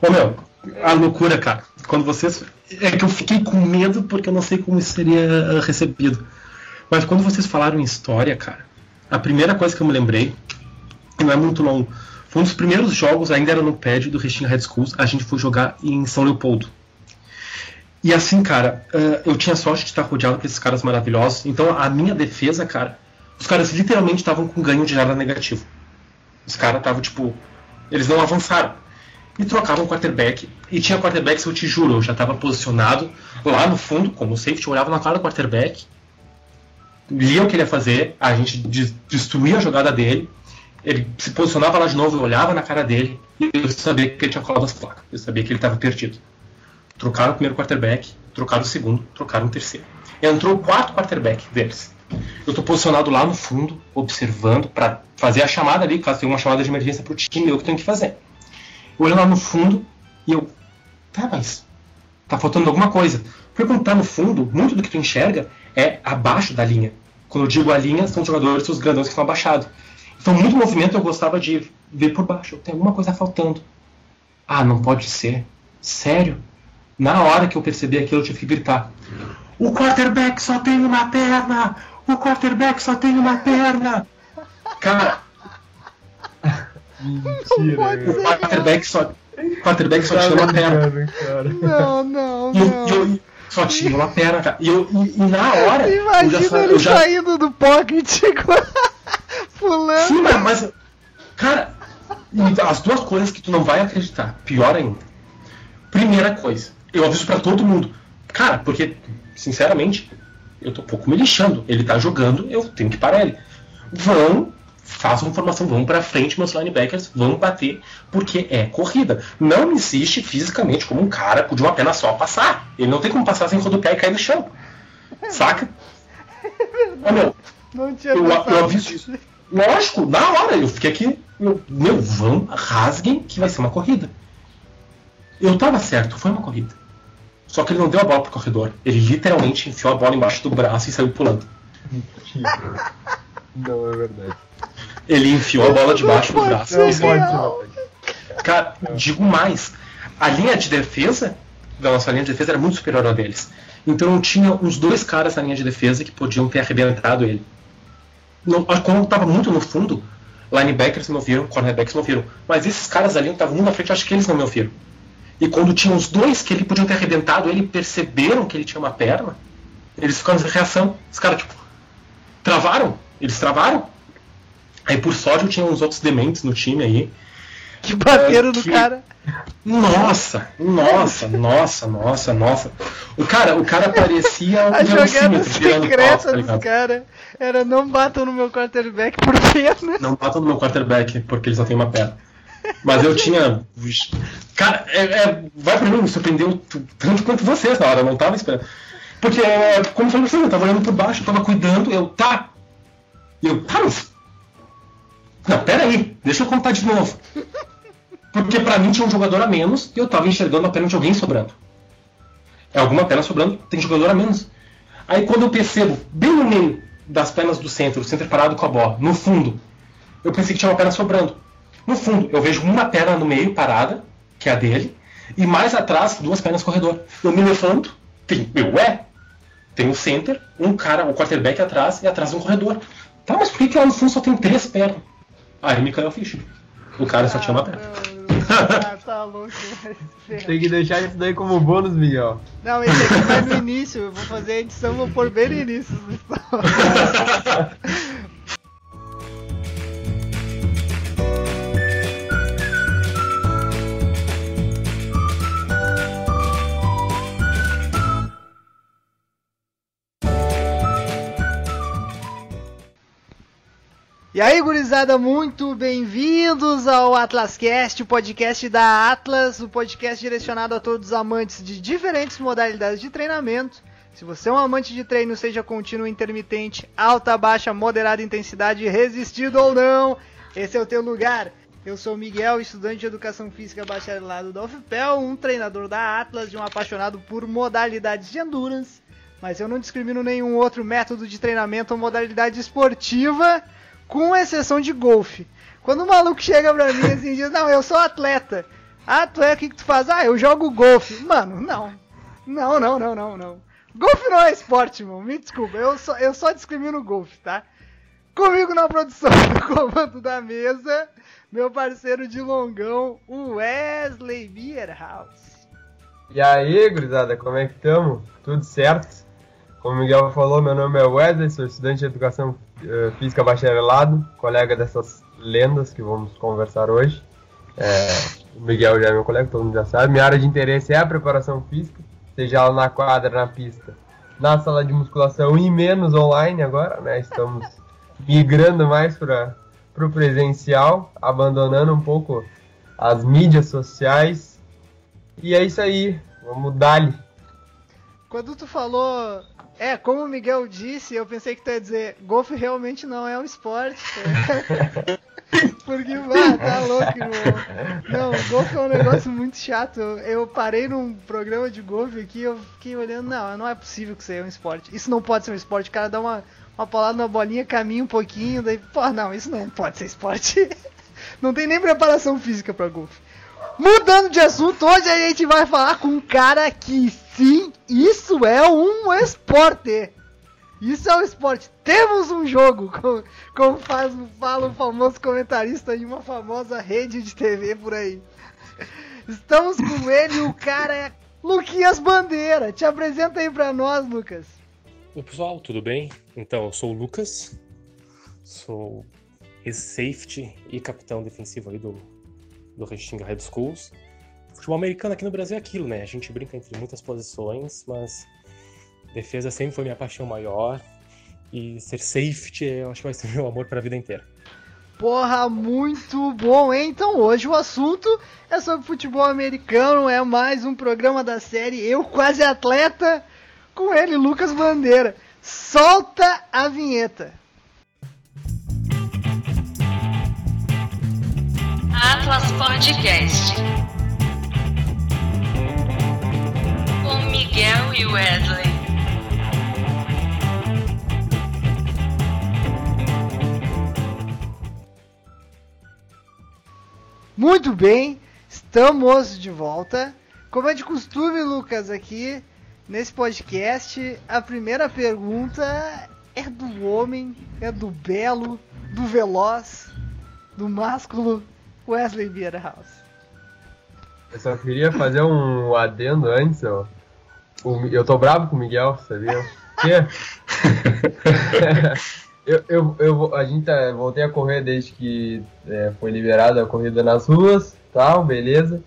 Ô meu, a loucura, cara. Quando vocês. É que eu fiquei com medo porque eu não sei como isso seria recebido. Mas quando vocês falaram em história, cara, a primeira coisa que eu me lembrei, e não é muito longo, foi um dos primeiros jogos, ainda era no pad do Restinga Red Schools, a gente foi jogar em São Leopoldo. E assim, cara, eu tinha sorte de estar rodeado por esses caras maravilhosos. Então a minha defesa, cara, os caras literalmente estavam com ganho de jarda negativo. Os caras estavam, tipo, eles não avançaram. E trocavam o quarterback. E tinha quarterback, eu te juro, eu já estava posicionado lá no fundo, como safety, olhava na cara do quarterback, lia o que ele ia fazer, a gente destruía a jogada dele, ele se posicionava lá de novo, eu olhava na cara dele, e eu sabia que ele tinha colado as placas, eu sabia que ele estava perdido. Trocaram o primeiro quarterback, trocaram o segundo, trocaram o terceiro. Entrou o quarto quarterback deles. Eu estou posicionado lá no fundo, observando, para fazer a chamada ali, caso tenha uma chamada de emergência para o time, eu que tenho que fazer. Olho lá no fundo e eu. Tá, mas. Tá faltando alguma coisa. Porque quando tá no fundo, muito do que tu enxerga é abaixo da linha. Quando eu digo a linha, são os jogadores, os grandões que estão abaixados. Então, muito movimento eu gostava de ver por baixo. Tem alguma coisa faltando. Ah, não pode ser. Sério? Na hora que eu percebi aquilo, eu tive que gritar. O quarterback só tem uma perna! O quarterback só tem uma perna! Cara. Mentira. O quarterback só. O quarterback só tinha uma perna. Não, não, não. E eu, eu, só tinha uma perna, cara. E, eu, e, e na hora. Imagina eu já, ele eu já... saindo do pocket pulando. Sim, mas, mas. Cara, as duas coisas que tu não vai acreditar. Pior ainda. Primeira coisa, eu aviso para todo mundo. Cara, porque, sinceramente, eu tô um pouco me lixando. Ele tá jogando, eu tenho que parar ele. Vão, façam formação, vão para frente, meus linebackers, vão bater, porque é corrida. Não existe fisicamente como um cara de uma perna só passar. Ele não tem como passar sem rodopiar e cair no chão. Saca? Ô, meu, Não tinha eu, eu aviso isso. Lógico, na hora, eu fiquei aqui, eu, meu, vão, rasguem, que vai ser uma corrida. Eu tava certo, foi uma corrida. Só que ele não deu a bola pro corredor. Ele literalmente enfiou a bola embaixo do braço e saiu pulando. Não é verdade. Ele enfiou a bola debaixo do braço. Cara, digo mais. A linha de defesa da nossa linha de defesa era muito superior à deles. Então tinha uns dois caras na linha de defesa que podiam ter arrebentado ele. Não, quando eu tava muito no fundo, linebackers me ouviram, cornerbacks me ouviram. Mas esses caras ali que estavam um na frente, acho que eles não me ouviram. E quando tinha os dois que ele podiam ter arrebentado, ele perceberam que ele tinha uma perna, eles ficaram sem reação. Os caras, tipo, travaram. Eles travaram. Aí por sorte eu tinha uns outros dementes no time aí. Que bateram É, no que- cara. Nossa, nossa, nossa, nossa, nossa. O cara, o cara parecia um A jogada secreta tá dos ligado? caras era não batam no meu quarterback por pena. Não batam no meu quarterback, porque ele só tem uma perna. Mas eu tinha. Cara, é, é- vai pra mim, me surpreendeu tanto quanto vocês na hora, eu não tava esperando. Porque, é, como eu falei pra vocês, eu tava olhando por baixo, eu tava cuidando, eu, tá. Eu, tá, mas. Não, pera aí, deixa eu contar de novo. Porque pra mim tinha um jogador a menos e eu tava enxergando a perna de alguém sobrando. É alguma perna sobrando, tem jogador a menos. Aí quando eu percebo, bem no meio das pernas do centro, o centro parado com a bola, no fundo, eu pensei que tinha uma perna sobrando. No fundo, eu vejo uma perna no meio parada, que é a dele, e mais atrás, duas pernas corredor. Eu me levanto, tem, eu, ué, tem o center, um cara, o quarterback atrás e atrás um corredor. Tá, mas por que, que lá no fundo só tem três pernas? Aí me caiu a ficha. O cara só tinha uma perna. Ah, tá louco. ferrar. Tem que deixar isso daí como bônus, Miguel. Não, esse aqui vai no início. Eu vou fazer a edição, vou pôr bem no início. E aí, gurizada, muito bem-vindos ao AtlasCast, o podcast da Atlas, o podcast direcionado a todos os amantes de diferentes modalidades de treinamento. Se você é um amante de treino, seja contínuo, intermitente, alta, baixa, moderada intensidade, resistido ou não, esse é o teu lugar. Eu sou Miguel, estudante de Educação Física bacharelado da UFPEL, um treinador da Atlas e um apaixonado por modalidades de endurance. Mas eu não discrimino nenhum outro método de treinamento ou modalidade esportiva com exceção de golfe. Quando o maluco chega pra mim assim e diz, não, eu sou atleta, é o que, que tu faz? Ah, eu jogo golfe. Mano, não. Não, não, não, não, não. Golfe não é esporte, irmão. Me desculpa, eu só, eu só discrimino golfe, tá? Comigo na produção do comando da mesa, meu parceiro de longão, o Wesley Bierhaus. E aí, gurizada, como é que estamos? Tudo certo? Como o Miguel falou, meu nome é Wesley, sou estudante de Educação Física Bacharelado, colega dessas lendas que vamos conversar hoje. É, o Miguel já é meu colega, todo mundo já sabe. Minha área de interesse é a preparação física, seja ela na quadra, na pista, na sala de musculação e menos online agora, né? Estamos migrando mais para o presencial, abandonando um pouco as mídias sociais. E é isso aí, vamos dar-lhe. Quando tu falou, é, como o Miguel disse, eu pensei que tu ia dizer, golfe realmente não é um esporte. Porque, mano, tá louco, irmão. Não, golfe é um negócio muito chato. Eu, parei num programa de golfe aqui eu fiquei olhando, não, não é possível que isso aí é um esporte. Isso não pode ser um esporte. O cara dá uma, uma paulada na bolinha, caminha um pouquinho, daí, pô, não, isso não pode ser esporte. Não tem nem preparação física pra golfe. Mudando de assunto, hoje a gente vai falar com um cara que sim, isso é um esporte. Isso é um esporte. Temos um jogo, como, como faz, fala o famoso comentarista de uma famosa rede de TV por aí. Estamos com ele, o cara é Luquinhas Bandeira. Te apresenta aí pra nós, Lucas. Oi, pessoal, tudo bem? Então, eu sou o Lucas, sou ex-safety e capitão defensivo aí do, do Restinga Red Schools. Futebol americano aqui no Brasil é aquilo, né? A gente brinca entre muitas posições, mas defesa sempre foi minha paixão maior. E ser safety, eu acho que vai ser meu amor para a vida inteira. Porra, muito bom, hein? Então hoje o assunto é sobre futebol americano, é mais um programa da série Eu Quase Atleta, com ele, Lucas Bandeira. Solta a vinheta. Atlas Podcast. Miguel e Wesley. Muito bem, estamos de volta. Como é de costume, Lucas, aqui nesse podcast, a primeira pergunta é do homem, é do belo, do veloz, do másculo Wesley Bierhaus. Eu só queria fazer um adendo antes, ó. O- eu tô bravo com o Miguel, sabia? Quê? eu, eu, eu, a gente tá, voltei a correr desde que é, foi liberada a corrida nas ruas, tal, beleza.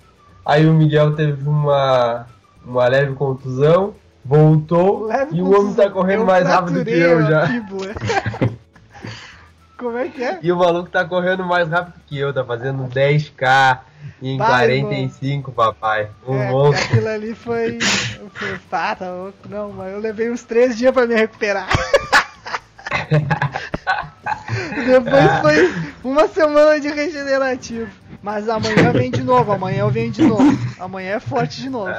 Aí o Miguel teve uma, uma leve contusão, voltou Leve e o homem tá correndo mais rápido que eu já. Como é que é? E o maluco tá correndo mais rápido que eu, tá fazendo 10k em Vai, 45, papai. Um É, monstro. aquilo ali foi. foi pá, tá louco. Não, mas eu levei uns três dias pra me recuperar. Depois foi uma semana de regenerativo. Mas amanhã vem de novo, amanhã eu venho de novo. Amanhã é forte de novo.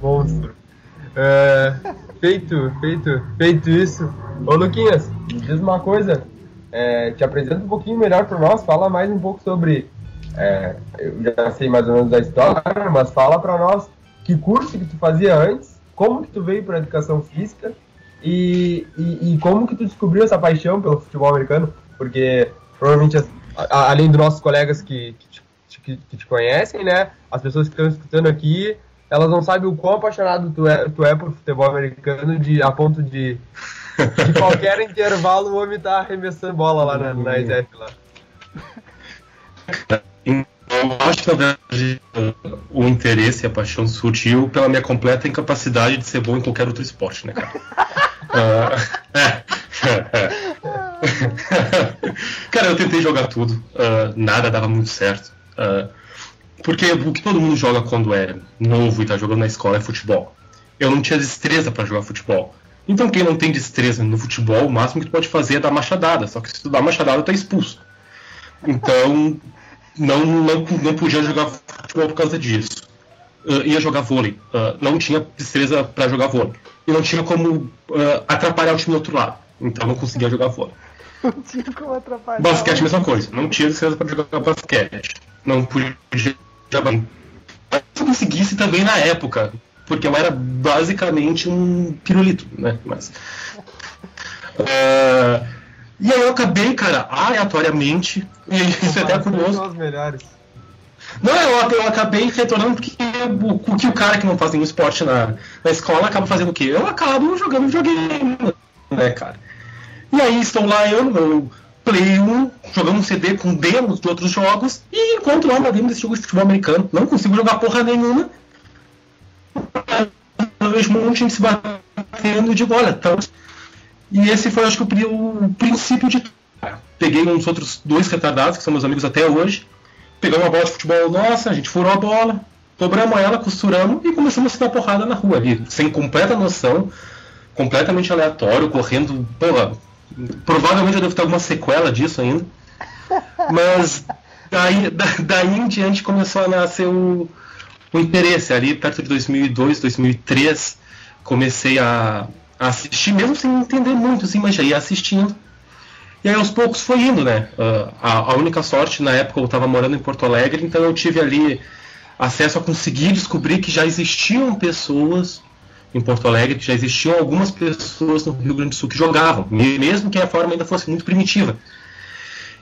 Monstro. É, feito, feito, feito isso. Ô Luquinhas, diz uma coisa. É, te apresenta um pouquinho melhor para nós. Fala mais um pouco sobre. é, eu já sei mais ou menos da história, mas fala para nós que curso que tu fazia antes, como que tu veio para educação física e, e, e como que tu descobriu essa paixão pelo futebol americano, porque provavelmente além dos nossos colegas que, que, te, que, que te conhecem, né, as pessoas que estão escutando aqui elas não sabem o quão apaixonado tu é, tu é por futebol americano de, a ponto de, de qualquer intervalo o homem tá arremessando bola lá na, na SF lá. Eu acho que, na verdade, o interesse e a paixão surgiu pela minha completa incapacidade de ser bom em qualquer outro esporte, né, cara? Ah, cara, eu tentei jogar tudo, ah, nada dava muito certo. Ah, porque o que todo mundo joga quando é novo e tá jogando na escola é futebol. Eu não tinha destreza para jogar futebol. Então, quem não tem destreza no futebol, o máximo que tu pode fazer é dar machadada. Só que se tu dá machadada, tu é expulso. Então, não, não, não podia jogar futebol por causa disso. Uh, ia jogar vôlei. Uh, não tinha destreza para jogar vôlei. E não tinha como uh, atrapalhar o time do outro lado. Então não conseguia jogar vôlei. Não tinha como atrapalhar. Basquete, mesma coisa. Não tinha destreza para jogar basquete. Não podia já eu conseguisse também na época, porque eu era basicamente um pirulito, né? Mas, uh, e aí eu acabei, cara, aleatoriamente, e isso é até curioso. São os melhores. Não, eu, eu acabei retornando porque o, o que o cara que não faz nenhum esporte na, na escola acaba fazendo o quê? Eu acabo jogando videogame, né, cara? E aí estou lá eu no meu Play 1, jogando um CD com demos de outros jogos, e encontro lá uma demo desse jogo de futebol americano. Não consigo jogar porra nenhuma. Eu um monte de se batendo de bola. Então, e esse foi, acho que, o, pri- o princípio de. Peguei uns outros dois retardados, que são meus amigos até hoje. Pegamos uma bola de futebol nossa, a gente furou a bola, dobramos ela, costuramos e começamos a se dar porrada na rua ali, sem completa noção, completamente aleatório, correndo. Porra, provavelmente eu devo ter alguma sequela disso ainda. Mas daí, da- daí em diante começou a nascer o, o interesse. Ali perto de 2002, 2003, comecei a, a assistir, mesmo sem entender muito, assim, mas já ia assistindo. E aí aos poucos foi indo, né? Ah, a, a única sorte, na época eu estava morando em Porto Alegre, então eu tive ali acesso a conseguir descobrir que já existiam pessoas em Porto Alegre, que já existiam algumas pessoas no Rio Grande do Sul que jogavam, me- mesmo que a forma ainda fosse muito primitiva.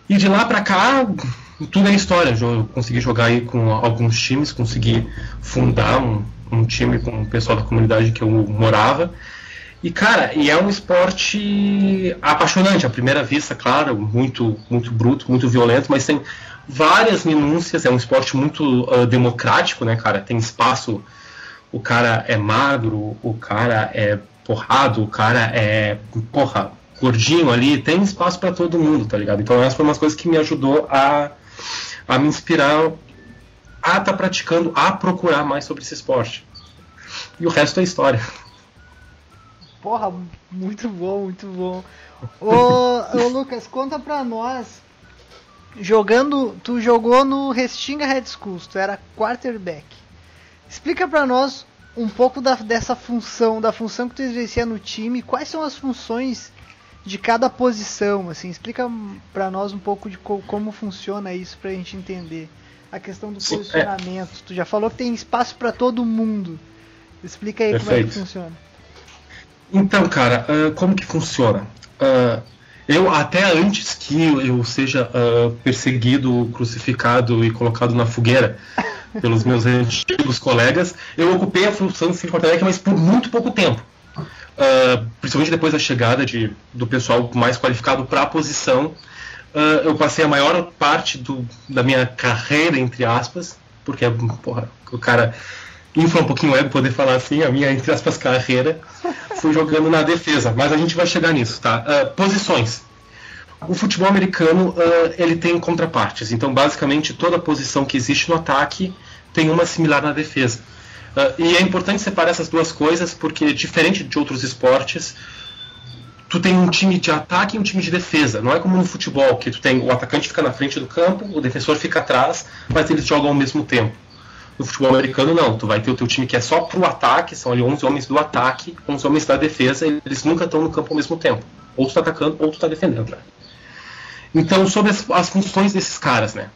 E de lá pra cá, tudo é história. Eu consegui jogar aí com alguns times, consegui fundar um, um time com o pessoal da comunidade que eu morava. E cara, e é um esporte apaixonante, à primeira vista, claro, muito, muito bruto, muito violento, mas tem várias minúcias, é um esporte muito ah, democrático, né, cara? Tem espaço, o cara é magro, o cara é porrado, o cara é, porra, gordinho ali, tem espaço para todo mundo, tá ligado? Então essa foi uma coisa que me ajudou a, a me inspirar a tá praticando, a procurar mais sobre esse esporte. E o resto é história. Porra, muito bom, muito bom. Ô, ô Lucas, conta pra nós. Jogando, tu jogou no Restinga Red Schools, tu era quarterback. Explica pra nós um pouco da, dessa função, da função que tu exercia no time, quais são as funções de cada posição, assim, explica pra nós um pouco de co- como funciona isso pra gente entender. A questão do Sim, é. posicionamento. Tu já falou que tem espaço pra todo mundo. Explica aí como é que Perfeito. funciona. Então, cara, ah, como que funciona? Ah, eu, até antes que eu seja ah, perseguido, crucificado e colocado na fogueira pelos meus antigos colegas, eu ocupei a função de Porto Alegre, mas por muito pouco tempo. Ah, principalmente depois da chegada de, do pessoal mais qualificado para a posição, ah, eu passei a maior parte do, da minha carreira, entre aspas, porque porra, o cara infla um pouquinho o ego poder falar assim, a minha, entre aspas, carreira, fui jogando na defesa, mas a gente vai chegar nisso, tá? Ah, posições. O futebol americano ah, ele tem contrapartes, então basicamente toda posição que existe no ataque tem uma similar na defesa. Ah, e é importante separar essas duas coisas porque diferente de outros esportes, tu tem um time de ataque e um time de defesa. Não é como no futebol que tu tem o atacante fica na frente do campo, o defensor fica atrás, mas eles jogam ao mesmo tempo. No futebol americano, não. Tu vai ter o teu time que é só pro ataque, são ali 11 homens do ataque, 11 homens da defesa, e eles nunca estão no campo ao mesmo tempo. Ou tu tá atacando, ou tu tá defendendo. Né? Então, sobre as, as funções desses caras, né?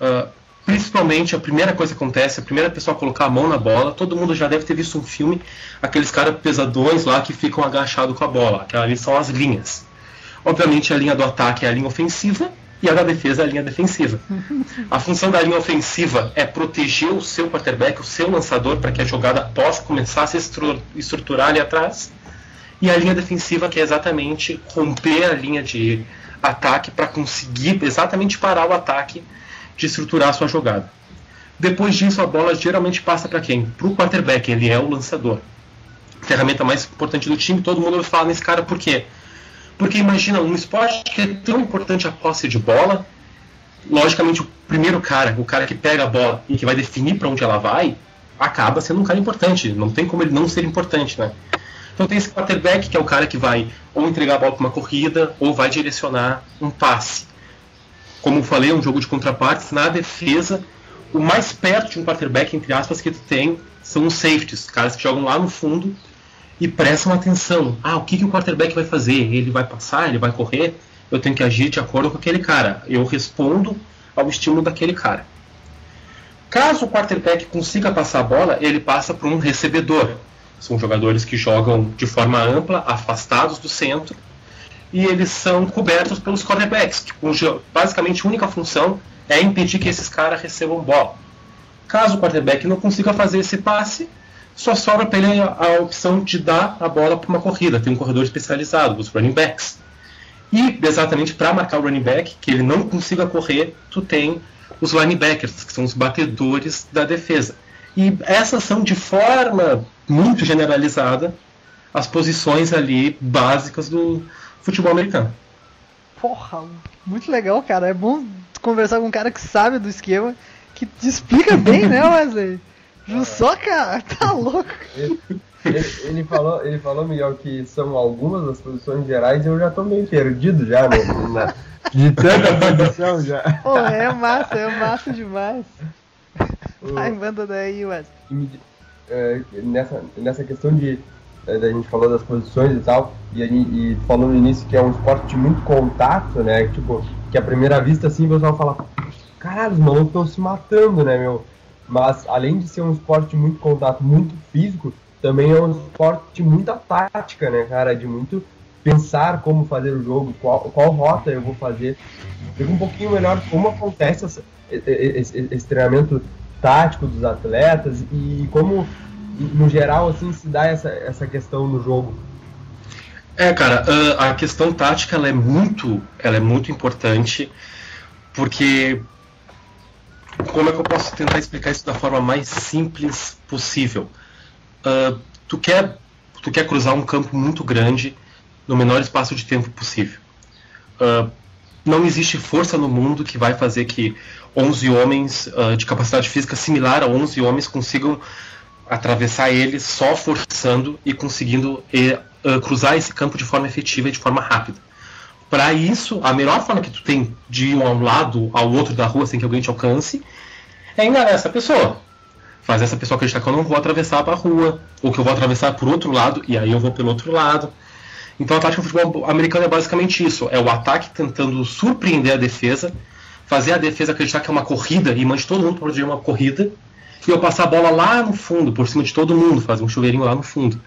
Ah, principalmente, a primeira coisa que acontece, a primeira pessoa a colocar a mão na bola, todo mundo já deve ter visto um filme, aqueles caras pesadões lá que ficam agachados com a bola. Aquela ali são as linhas. Obviamente, a linha do ataque é a linha ofensiva, e a da defesa é a linha defensiva. A função da linha ofensiva é proteger o seu quarterback, o seu lançador, para que a jogada possa começar a se estru- estruturar ali atrás. E a linha defensiva, que é exatamente romper a linha de ataque para conseguir exatamente parar o ataque de estruturar a sua jogada. Depois disso, a bola geralmente passa para quem? Para o quarterback, ele é o lançador. Ferramenta mais importante do time, todo mundo fala nesse cara por quê? Porque imagina, um esporte que é tão importante a posse de bola, logicamente o primeiro cara, o cara que pega a bola e que vai definir para onde ela vai, acaba sendo um cara importante. Não tem como ele não ser importante, né? Então tem esse quarterback que é o cara que vai ou entregar a bola para uma corrida ou vai direcionar um passe. Como falei, é um jogo de contrapartes. Na defesa, o mais perto de um quarterback, entre aspas, que tu tem são os safeties, caras que jogam lá no fundo e prestam atenção. Ah, o que, que o quarterback vai fazer? Ele vai passar? Ele vai correr? Eu tenho que agir de acordo com aquele cara. Eu respondo ao estímulo daquele cara. Caso o quarterback consiga passar a bola, ele passa para um recebedor. São jogadores que jogam de forma ampla, afastados do centro, e eles são cobertos pelos quarterbacks, que basicamente a única função é impedir que esses caras recebam bola. Caso o quarterback não consiga fazer esse passe, só sobra para ele a, opção de dar a bola para uma corrida. Tem um corredor especializado, os running backs. E exatamente para marcar o running back, que ele não consiga correr, tu tem os linebackers, que são os batedores da defesa. E essas são de forma muito generalizada as posições ali básicas do futebol americano. Porra, muito legal, cara. É bom conversar com um cara que sabe do esquema, que te explica bem, né, Wesley? Jussó, cara, tá louco. Ele, ele, ele, falou, ele falou, Miguel, que são algumas das posições gerais e eu já tô meio perdido já, né? Na, de tanta posição já. Pô, é massa, é massa demais. Vai, manda daí, Wesley. É, nessa, nessa questão de é, a gente falou das posições e tal, e, e falou no início que é um esporte de muito contato, né? Tipo, que à primeira vista assim você vai falar, caralho, os malucos estão se matando, né, meu? Mas além de ser um esporte de muito contato, muito físico, também é um esporte de muita tática, né, cara? De muito pensar como fazer o jogo, qual, qual rota eu vou fazer. Fica um pouquinho melhor como acontece essa, esse, esse treinamento tático dos atletas e como no geral, assim, se dá essa, essa questão no jogo? É, cara, a questão tática ela é muito, ela é muito importante, porque como é que eu posso tentar explicar isso da forma mais simples possível? Uh, tu quer, tu quer cruzar um campo muito grande no menor espaço de tempo possível. Uh, não existe força no mundo que vai fazer que 11 homens uh, de capacidade física similar a 11 homens consigam atravessar ele só forçando e conseguindo e, uh, cruzar esse campo de forma efetiva e de forma rápida. Para isso, a melhor forma que tu tem de ir a um lado ao outro da rua sem que alguém te alcance é enganar essa pessoa. Fazer essa pessoa acreditar que eu não vou atravessar para a rua, ou que eu vou atravessar por outro lado e aí eu vou pelo outro lado. Então a tática do futebol americano é basicamente isso: é o ataque tentando surpreender a defesa, fazer a defesa acreditar que é uma corrida e mande todo mundo para uma corrida e eu passar a bola lá no fundo, por cima de todo mundo, fazer um chuveirinho lá no fundo.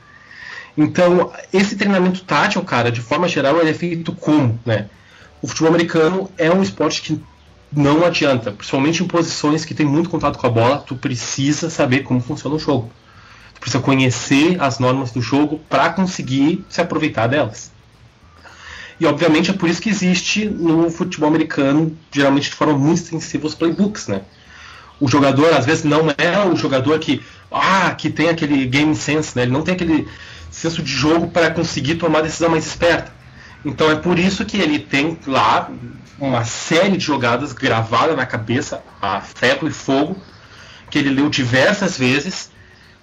Então, esse treinamento tático, cara, de forma geral, ele é feito como, né? O futebol americano é um esporte que não adianta, principalmente em posições que tem muito contato com a bola, tu precisa saber como funciona o jogo. Tu precisa conhecer as normas do jogo para conseguir se aproveitar delas. E obviamente é por isso que existe no futebol americano, geralmente de forma muito extensiva, os playbooks, né? O jogador às vezes não é o jogador que ah que tem aquele game sense, né? Ele não tem aquele senso de jogo para conseguir tomar decisão mais esperta. Então é por isso que ele tem lá uma série de jogadas gravadas na cabeça a ferro e fogo que ele leu diversas vezes,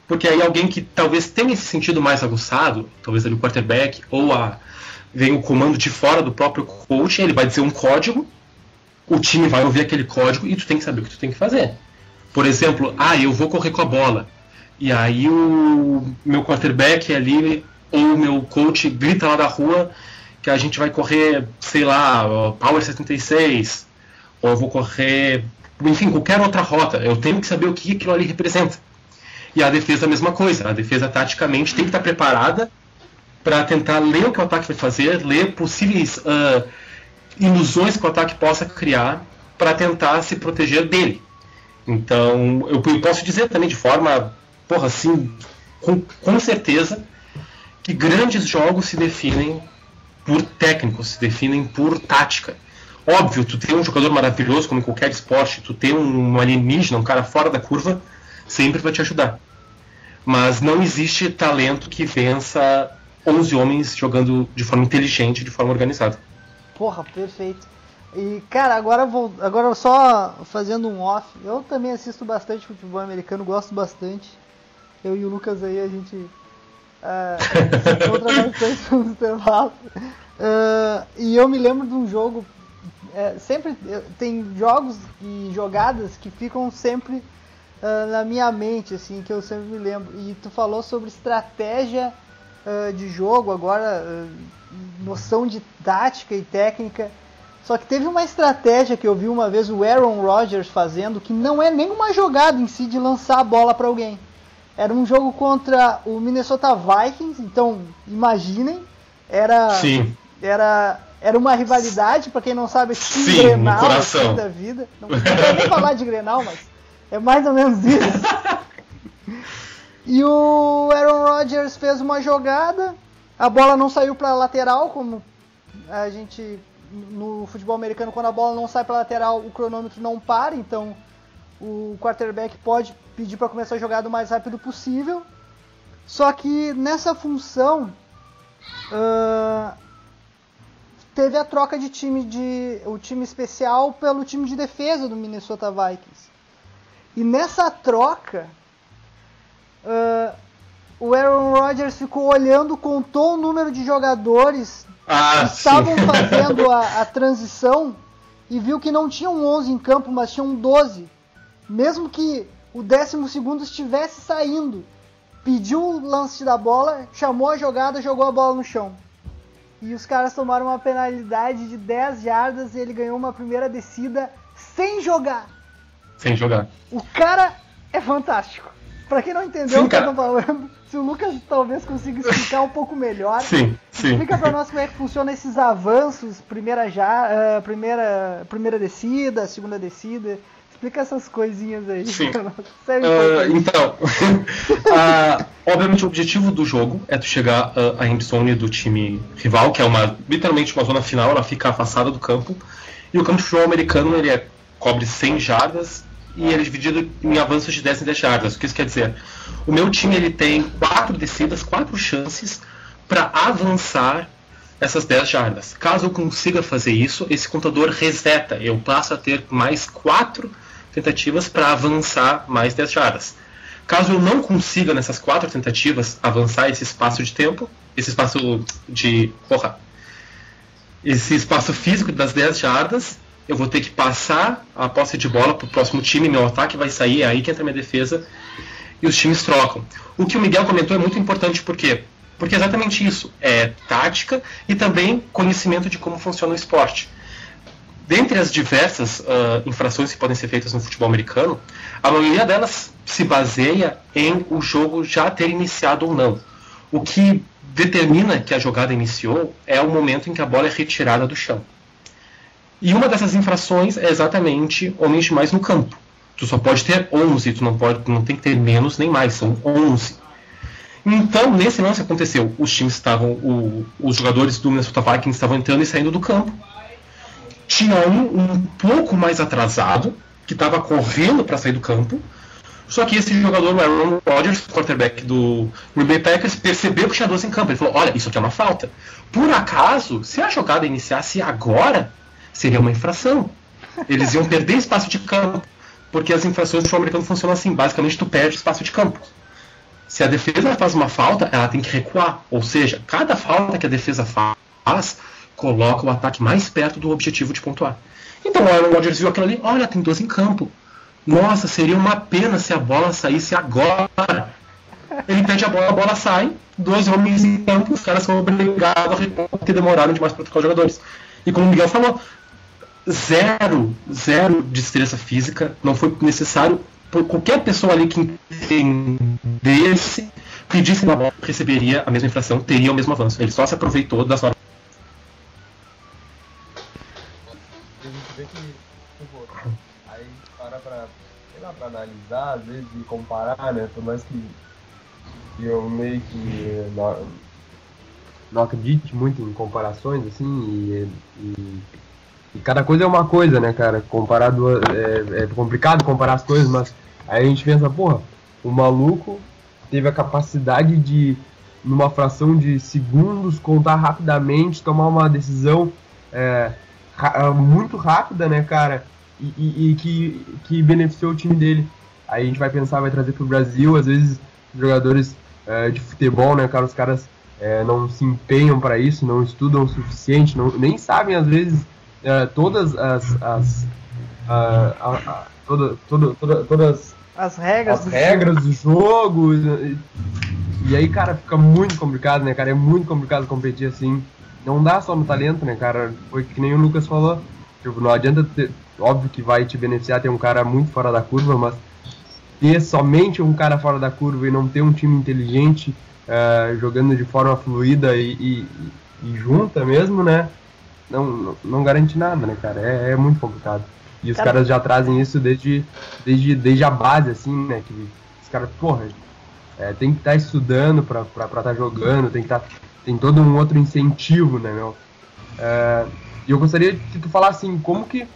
porque aí alguém que talvez tenha esse sentido mais aguçado, talvez ali o quarterback ou a vem o comando de fora do próprio coach, ele vai dizer um código o time vai ouvir aquele código e tu tem que saber o que tu tem que fazer. Por exemplo, ah, eu vou correr com a bola. E aí o meu quarterback ali, ou o meu coach grita lá da rua que a gente vai correr, sei lá, Power 76, ou eu vou correr, enfim, qualquer outra rota. Eu tenho que saber o que aquilo ali representa. E a defesa a mesma coisa. A defesa taticamente tem que estar preparada para tentar ler o que o ataque vai fazer, ler possíveis uh, ilusões que o ataque possa criar para tentar se proteger dele. Então, eu, eu, posso dizer também de forma, porra, assim, com, com certeza, que grandes jogos se definem por técnicos, se definem por tática. Óbvio, tu tem um jogador maravilhoso, como em qualquer esporte, tu tem um alienígena, um cara fora da curva, sempre vai te ajudar. Mas não existe talento que vença 11 homens jogando de forma inteligente, de forma organizada. Porra, perfeito. E, cara, agora vou. Agora só fazendo um off. Eu também assisto bastante futebol americano, gosto bastante. Eu e o Lucas aí, a gente uh, se encontra intervalos. Uh, e eu me lembro de um jogo. É, sempre tem jogos e jogadas que ficam sempre uh, na minha mente, assim, que eu sempre me lembro. E tu falou sobre estratégia de jogo agora, noção de tática e técnica. Só que teve uma estratégia que eu vi uma vez o Aaron Rodgers fazendo que não é nem uma jogada em si de lançar a bola para alguém. Era um jogo contra o Minnesota Vikings, então imaginem, era Sim. era era uma rivalidade, para quem não sabe, Sim, Grenal assim, da vida. Não, não quero nem falar de Grenal, mas é mais ou menos isso. E o Aaron Rodgers fez uma jogada, a bola não saiu para lateral, como a gente no futebol americano quando a bola não sai para lateral, o cronômetro não para, então o quarterback pode pedir para começar a jogada o mais rápido possível. Só que nessa função ah, teve a troca de time de o time especial pelo time de defesa do Minnesota Vikings. E nessa troca ah, o Aaron Rodgers ficou olhando, contou o número de jogadores Ah, que estavam sim. fazendo a, a transição e viu que não tinham 11 em campo, mas tinham 12. Mesmo que o 12 estivesse saindo, pediu o lance da bola, chamou a jogada, jogou a bola no chão. E os caras tomaram uma penalidade de 10 jardas e ele ganhou uma primeira descida sem jogar. Sem jogar. O cara é fantástico. Pra quem não entendeu Sim, o que eu tô falando, se o Lucas talvez consiga explicar um pouco melhor. Sim, sim. Explica pra nós como é que funciona esses avanços, primeira já, ah, primeira, primeira descida, segunda descida. Explica essas coisinhas aí. Sim. importante. então, ah, obviamente o objetivo do jogo é tu chegar ah, à endzone do time rival, que é uma literalmente uma zona final, ela fica afastada do campo. E o campo de futebol americano ele é, cobre 100 jardas e ele é dividido em avanços de 10 em 10 jardas. O que isso quer dizer? O meu time ele tem quatro descidas, quatro chances para avançar essas 10 jardas. Caso eu consiga fazer isso, esse contador reseta. Eu passo a ter mais quatro tentativas para avançar mais 10 jardas. Caso eu não consiga nessas quatro tentativas avançar esse espaço de tempo, esse espaço de. Porra! Esse espaço físico das 10 jardas, eu vou ter que passar a posse de bola para o próximo time, meu ataque vai sair, é aí que entra minha defesa e os times trocam. O que o Miguel comentou é muito importante, por quê? Porque é exatamente isso, é tática e também conhecimento de como funciona o esporte. Dentre as diversas ah, infrações que podem ser feitas no futebol americano, a maioria delas se baseia em o jogo já ter iniciado ou não. O que determina que a jogada iniciou é o momento em que a bola é retirada do chão. E uma dessas infrações é exatamente homens demais no campo. Tu só pode ter 11, tu não, pode, não tem que ter menos nem mais, são 11. Então, nesse lance aconteceu, os times estavam, o- os jogadores do Minnesota Vikings estavam entrando e saindo do campo. Tinha um um pouco mais atrasado, que estava correndo para sair do campo. Só que esse jogador, o Aaron Rodgers, quarterback do Green Bay Packers, percebeu que tinha 12 em campo. Ele falou: Olha, isso aqui é uma falta. Por acaso, se a jogada iniciasse agora, seria uma infração. Eles iam perder espaço de campo. Porque as infrações do futebol americano funcionam assim: basicamente, tu perde espaço de campo. Se a defesa faz uma falta, ela tem que recuar. Ou seja, cada falta que a defesa faz coloca o ataque mais perto do objetivo de pontuar. Então o Aaron Rodgers viu aquilo ali, olha, tem 12 em campo. Nossa, seria uma pena se a bola saísse agora. Ele pede a bola, a bola sai, dois homens em campo, os caras são obrigados a recuar porque demoraram demais para trocar os jogadores. E como o Miguel falou, zero, zero destreza física, não foi necessário por qualquer pessoa ali que entendesse, pedisse uma bola, receberia a mesma infração, teria o mesmo avanço. Ele só se aproveitou das que, tipo, aí para pra analisar, às vezes, e comparar, né? Por mais que, que eu meio que não, não acredite muito em comparações, assim, e, e, e cada coisa é uma coisa, né, cara? Comparar duas, é, é complicado comparar as coisas, mas aí a gente pensa, porra, o maluco teve a capacidade de, numa fração de segundos, contar rapidamente, tomar uma decisão é, ra- muito rápida, né, cara? E, e- e que, que beneficiou o time dele. Aí a gente vai pensar, vai trazer pro Brasil, às vezes jogadores é, de futebol, né, cara, os caras é, não se empenham para isso, não estudam o suficiente, não, nem sabem às vezes é, todas as, as a- toda, toda, toda, todas As regras as do regras do jogo. E, e aí, cara, fica muito complicado, né, cara? É muito complicado competir assim. não dá só no talento, né, cara? Foi que nem o Lucas falou. Tipo, não adianta ter. Óbvio que vai te beneficiar ter um cara muito fora da curva, mas ter somente um cara fora da curva e não ter um time inteligente uh, jogando de forma fluida e, e, e, junta mesmo, né? Não, não, não garante nada, né, cara? É, é muito complicado. E os cara, caras já trazem isso desde, desde, desde a base, assim, né? Que os caras, porra, é, tem que estar tá estudando pra estar tá jogando, tem que. Tá, tem todo um outro incentivo, né, meu? É, e eu gostaria que tu falasse assim, como que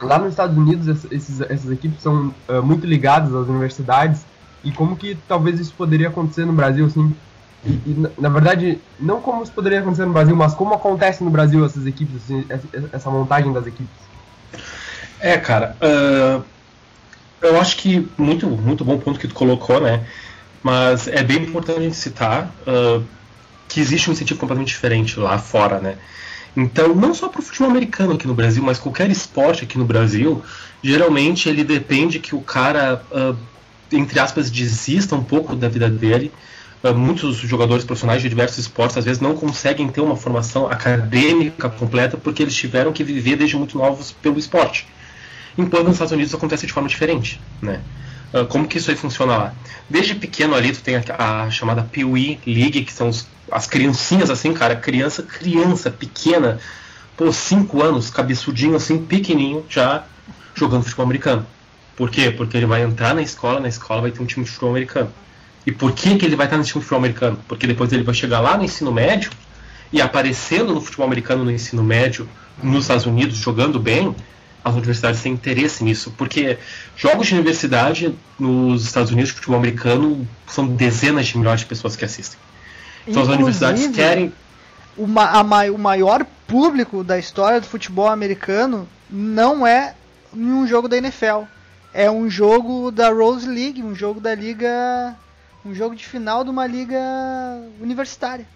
lá nos Estados Unidos esses, essas equipes são uh, muito ligadas às universidades e como que talvez isso poderia acontecer no Brasil, assim, e, na verdade, não como isso poderia acontecer no Brasil, mas como acontece no Brasil essas equipes, assim, essa montagem das equipes. É, cara, uh, eu acho que muito, muito bom ponto que tu colocou, né? Mas é bem importante a gente citar uh, que existe um incentivo completamente diferente lá fora, né? Então, não só para o futebol americano aqui no Brasil, mas qualquer esporte aqui no Brasil, geralmente ele depende que o cara, uh, entre aspas, desista um pouco da vida dele. Uh, muitos jogadores profissionais de diversos esportes às vezes não conseguem ter uma formação acadêmica completa porque eles tiveram que viver desde muito novos pelo esporte enquanto nos Estados Unidos acontece de forma diferente, né? Uh, como que isso aí funciona lá? Desde pequeno ali tu tem a, a chamada Pee League, que são os, as criancinhas assim, cara, criança, criança, pequena, pô, 5 anos, cabeçudinho assim, pequenininho, já jogando futebol americano. Por quê? Porque ele vai entrar na escola, na escola vai ter um time de futebol americano. E por que, que ele vai estar no time de futebol americano? Porque depois ele vai chegar lá no ensino médio e aparecendo no futebol americano no ensino médio nos Estados Unidos, jogando bem, as universidades têm interesse nisso, porque jogos de universidade nos Estados Unidos de futebol americano são dezenas de milhões de pessoas que assistem. Então Inclusive, as universidades querem. O, ma o maior público da história do futebol americano não é um jogo da NFL. É um jogo da Rose League, um jogo da liga. Um jogo de final de uma liga universitária.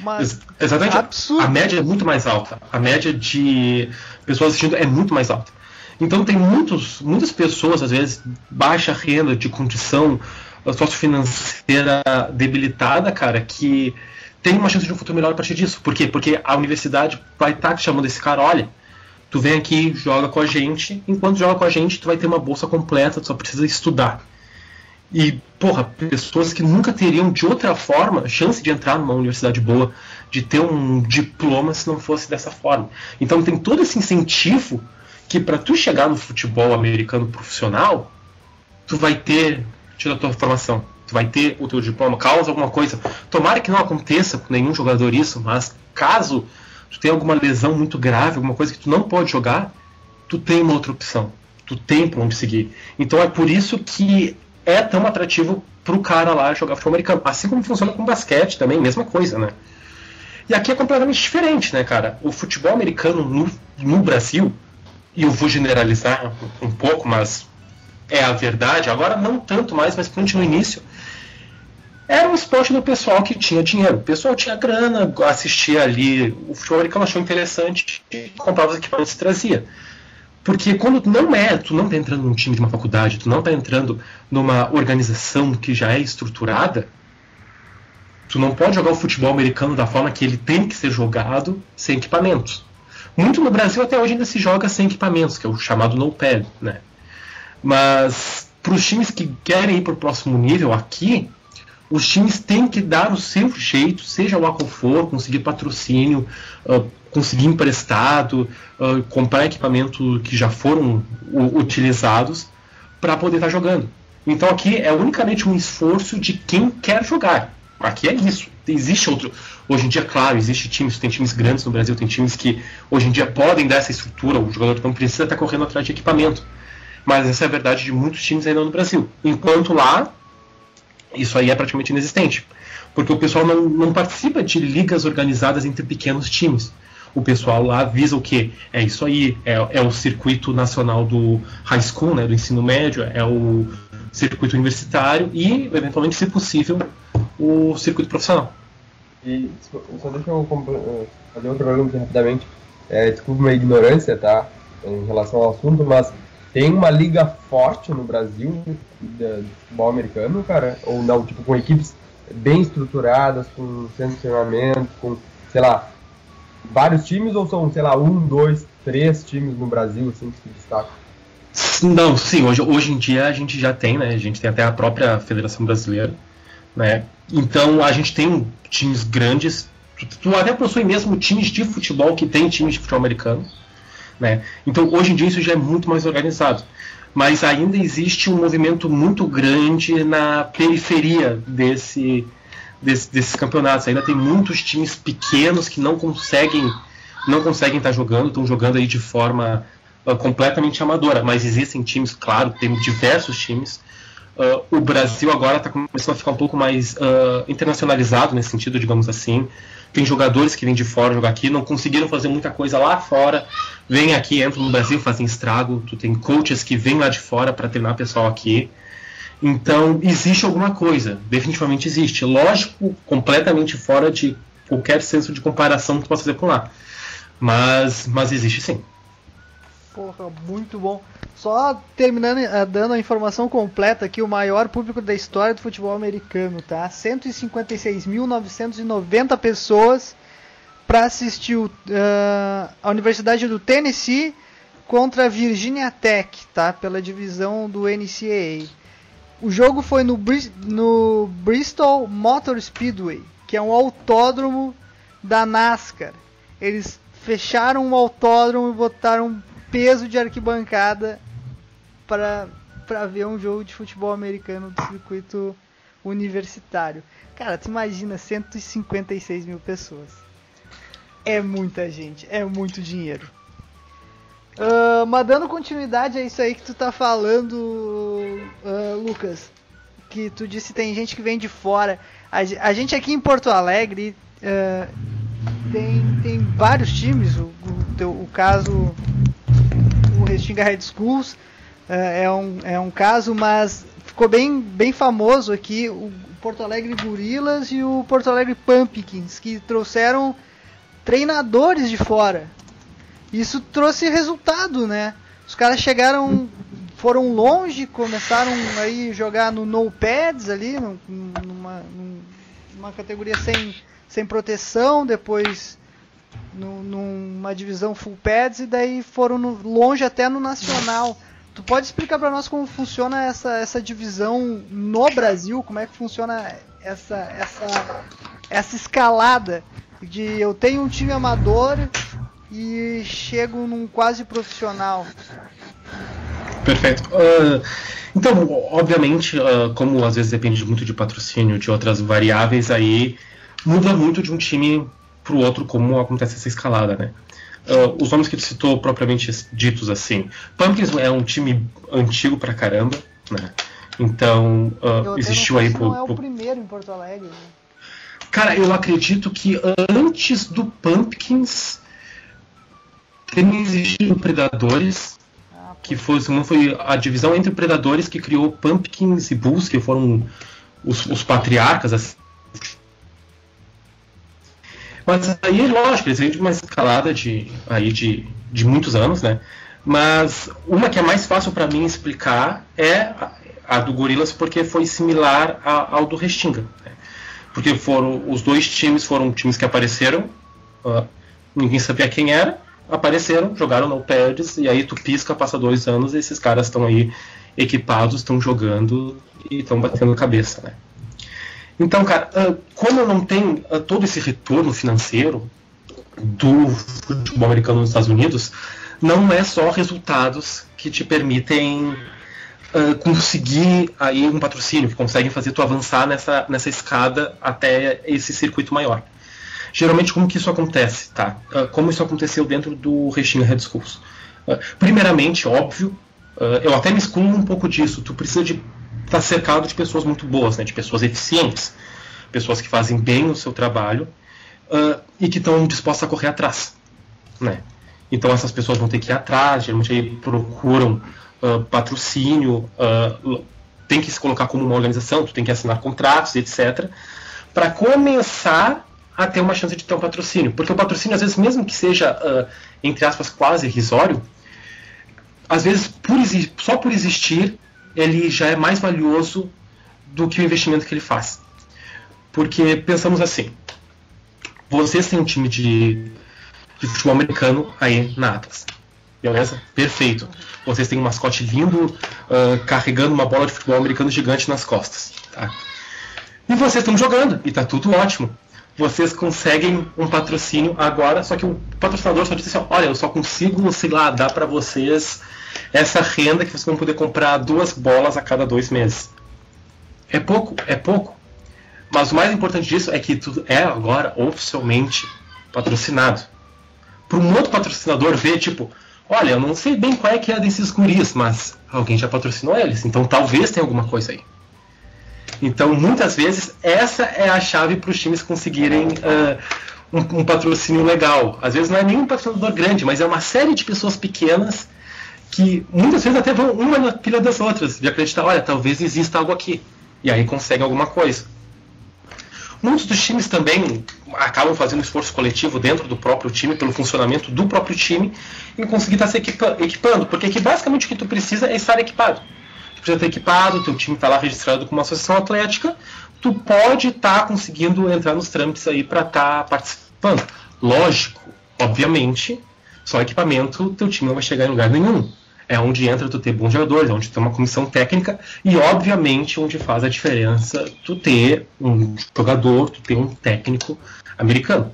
Uma Exatamente. A média é muito mais alta. A média de pessoas assistindo é muito mais alta. Então tem muitos, muitas pessoas, às vezes, baixa renda, de condição sociofinanceira debilitada, cara, que tem uma chance de um futuro melhor a partir disso. Por quê? Porque a universidade vai estar tá chamando esse cara, olha, tu vem aqui, joga com a gente, enquanto joga com a gente, tu vai ter uma bolsa completa, tu só precisa estudar. E, porra, pessoas que nunca teriam de outra forma chance de entrar numa universidade boa, de ter um diploma se não fosse dessa forma. Então tem todo esse incentivo que para tu chegar no futebol americano profissional, tu vai ter tido a tua formação, tu vai ter o teu diploma, causa alguma coisa. Tomara que não aconteça com nenhum jogador isso, mas caso tu tenha alguma lesão muito grave, alguma coisa que tu não pode jogar, tu tem uma outra opção. Tu tem para onde seguir. Então é por isso que é tão atrativo pro cara lá jogar futebol americano. Assim como funciona com basquete também, mesma coisa, né? E aqui é completamente diferente, né, cara? O futebol americano no, no Brasil, e eu vou generalizar um, pouco, mas é a verdade, agora não tanto mais, mas no início, era um esporte do pessoal que tinha dinheiro. O pessoal tinha grana, assistia ali, o futebol americano achou interessante, comprava os equipamentos e trazia. Porque quando não é, tu não está entrando num time de uma faculdade, tu não está entrando numa organização que já é estruturada, tu não pode jogar o futebol americano da forma que ele tem que ser jogado sem equipamentos. Muito no Brasil até hoje ainda se joga sem equipamentos, que é o chamado no pad, né? Mas para os times que querem ir para o próximo nível aqui, os times têm que dar o seu jeito, seja lá qual for, conseguir patrocínio, uh, conseguir emprestado, uh, comprar equipamento que já foram utilizados para poder estar tá jogando. Então aqui é unicamente um esforço de quem quer jogar. Aqui é isso. Existe outro. Hoje em dia, claro, existe times, tem times grandes no Brasil, tem times que hoje em dia podem dar essa estrutura, o jogador não precisa estar correndo atrás de equipamento. Mas essa é a verdade de muitos times ainda no Brasil. Enquanto lá, isso aí é praticamente inexistente. Porque o pessoal não, não participa de ligas organizadas entre pequenos times o pessoal lá visa o quê? É isso aí, é, é o circuito nacional do high school, né, do ensino médio, é o circuito universitário e, eventualmente, se possível, o circuito profissional. E só deixa eu eh, fazer outra pergunta rapidamente. É, desculpa minha ignorância, tá? Em relação ao assunto, mas tem uma liga forte no Brasil de futebol americano, cara? Ou não? Tipo, com equipes bem estruturadas, com centro de treinamento, com sei lá, vários times ou são, sei lá, um, dois, três times no Brasil assim que se destacam? Não, sim, hoje, hoje em dia a gente já tem, né? A gente tem até a própria Federação Brasileira, né? Então a gente tem times grandes, tu, tu até possui mesmo times de futebol que tem times de futebol americano, né? Então hoje em dia isso já é muito mais organizado. Mas ainda existe um movimento muito grande na periferia desse, desse, desses campeonatos. Ainda tem muitos times pequenos que não conseguem não conseguem estar jogando, estão jogando aí de forma uh, completamente amadora. Mas existem times, claro, tem diversos times. Uh, o Brasil agora está começando a ficar um pouco mais uh, internacionalizado nesse sentido, digamos assim. Tem jogadores que vêm de fora jogar aqui, não conseguiram fazer muita coisa lá fora, vêm aqui, entram no Brasil, fazem estrago. Tu tem coaches que vêm lá de fora para treinar pessoal aqui. Então, existe alguma coisa, definitivamente existe. Lógico, completamente fora de qualquer senso de comparação que tu possa fazer com lá. Mas, mas existe sim. Porra, muito bom. Só terminando, eh, dando a informação completa aqui, o maior público da história do futebol americano, tá? 156.990 pessoas para assistir uh, a Universidade do Tennessee contra a Virginia Tech, tá? Pela divisão do NCAA. O jogo foi no, no Bristol Motor Speedway, que é um autódromo da NASCAR. Eles fecharam um autódromo e botaram peso de arquibancada para para ver um jogo de futebol americano do circuito universitário. Cara, tu imagina 156 mil pessoas. É muita gente, é muito dinheiro. Uh, mas dando continuidade a isso aí que tu tá falando, uh, Lucas, que tu disse tem gente que vem de fora. A, a gente aqui em Porto Alegre uh, tem, tem vários times, o, o, o caso, o Restinga Red Schools é, um, é um caso, mas ficou bem, bem famoso aqui o Porto Alegre Gorilas e o Porto Alegre Pumpkins, que trouxeram treinadores de fora isso trouxe resultado, né? Os caras chegaram, foram longe, começaram aí jogar no no pads ali, numa, numa categoria sem, sem proteção, depois numa divisão full pads e daí foram no, longe até no nacional. Tu pode explicar para nós como funciona essa, essa divisão no Brasil? Como é que funciona essa, essa, essa escalada de eu tenho um time amador e chego num quase profissional. Perfeito. Uh, então, obviamente, uh, como às vezes depende muito de patrocínio, de outras variáveis, aí muda muito de um time para o outro como acontece essa escalada, né? Uh, os nomes que ele citou propriamente ditos assim, Pumpkins é um time antigo pra caramba, né? Então existiu aí por, não é o primeiro em Porto Alegre. Né? Cara, eu acredito que antes do Pumpkins tem existido Predadores, que foi, foi a divisão entre Predadores que criou Pumpkins e Bulls, que foram os, os patriarcas. Assim. Mas aí, lógico, eles vêm de uma escalada de, aí de, de muitos anos, né? Mas uma que é mais fácil para mim explicar é a, a, do Gorilas, porque foi similar a, ao do Restinga. Né? Porque foram os dois times foram times que apareceram, uh, ninguém sabia quem era, apareceram, jogaram no pads, e aí tu pisca, passa dois anos e esses caras estão aí equipados, estão jogando e estão batendo cabeça, né? Então, cara, como não tem uh, todo esse retorno financeiro do futebol americano nos Estados Unidos, não é só resultados que te permitem uh, conseguir aí um patrocínio, que conseguem fazer tu avançar nessa, nessa escada até esse circuito maior. Geralmente, como que isso acontece? Tá? Uh, como isso aconteceu dentro do Restinga Red Schools? Uh, primeiramente, óbvio, uh, eu até me excluo um pouco disso. Tu precisa de estar tá cercado de pessoas muito boas, né? de pessoas eficientes, pessoas que fazem bem o seu trabalho e que estão dispostas a correr atrás. Né? Então, essas pessoas vão ter que ir atrás, geralmente procuram patrocínio, tem que se colocar como uma organização, tu tem que assinar contratos, etc. Para começar a ter uma chance de ter um patrocínio. Porque o patrocínio, às vezes, mesmo que seja, uh, entre aspas, quase irrisório, às vezes, por, só por existir, ele já é mais valioso do que o investimento que ele faz. Porque pensamos assim: vocês têm um time de, de futebol americano aí na Atlas. Beleza? Perfeito. Vocês têm um mascote lindo uh, carregando uma bola de futebol americano gigante nas costas. Tá? E vocês estão jogando, e tá tudo ótimo. Vocês conseguem um patrocínio agora, só que o patrocinador só disse assim: olha, eu só consigo, sei lá, dar para vocês essa renda que vocês vão poder comprar duas bolas a cada dois meses. É pouco, é pouco. Mas o mais importante disso é que tudo é agora oficialmente patrocinado. Para um outro patrocinador ver, tipo, olha, eu não sei bem qual é que é desses guris, mas alguém já patrocinou eles, então talvez tenha alguma coisa aí. Então, muitas vezes, essa é a chave para os times conseguirem uh, um, um, patrocínio legal. Às vezes não é nem um patrocinador grande, mas é uma série de pessoas pequenas que muitas vezes até vão uma na pilha das outras, de acreditar, olha, talvez exista algo aqui. E aí conseguem alguma coisa. Muitos dos times também acabam fazendo esforço coletivo dentro do próprio time, pelo funcionamento do próprio time, em conseguir estar se equipando, porque aqui basicamente o que tu precisa é estar equipado precisa ter equipado, teu time está lá registrado como uma associação atlética, tu pode estar tá conseguindo entrar nos trâmites aí para estar tá participando. Lógico, obviamente, só equipamento teu time não vai chegar em lugar nenhum. É onde entra tu ter bons jogadores, é onde tem uma comissão técnica e, obviamente, onde faz a diferença tu ter um jogador, tu ter um técnico americano.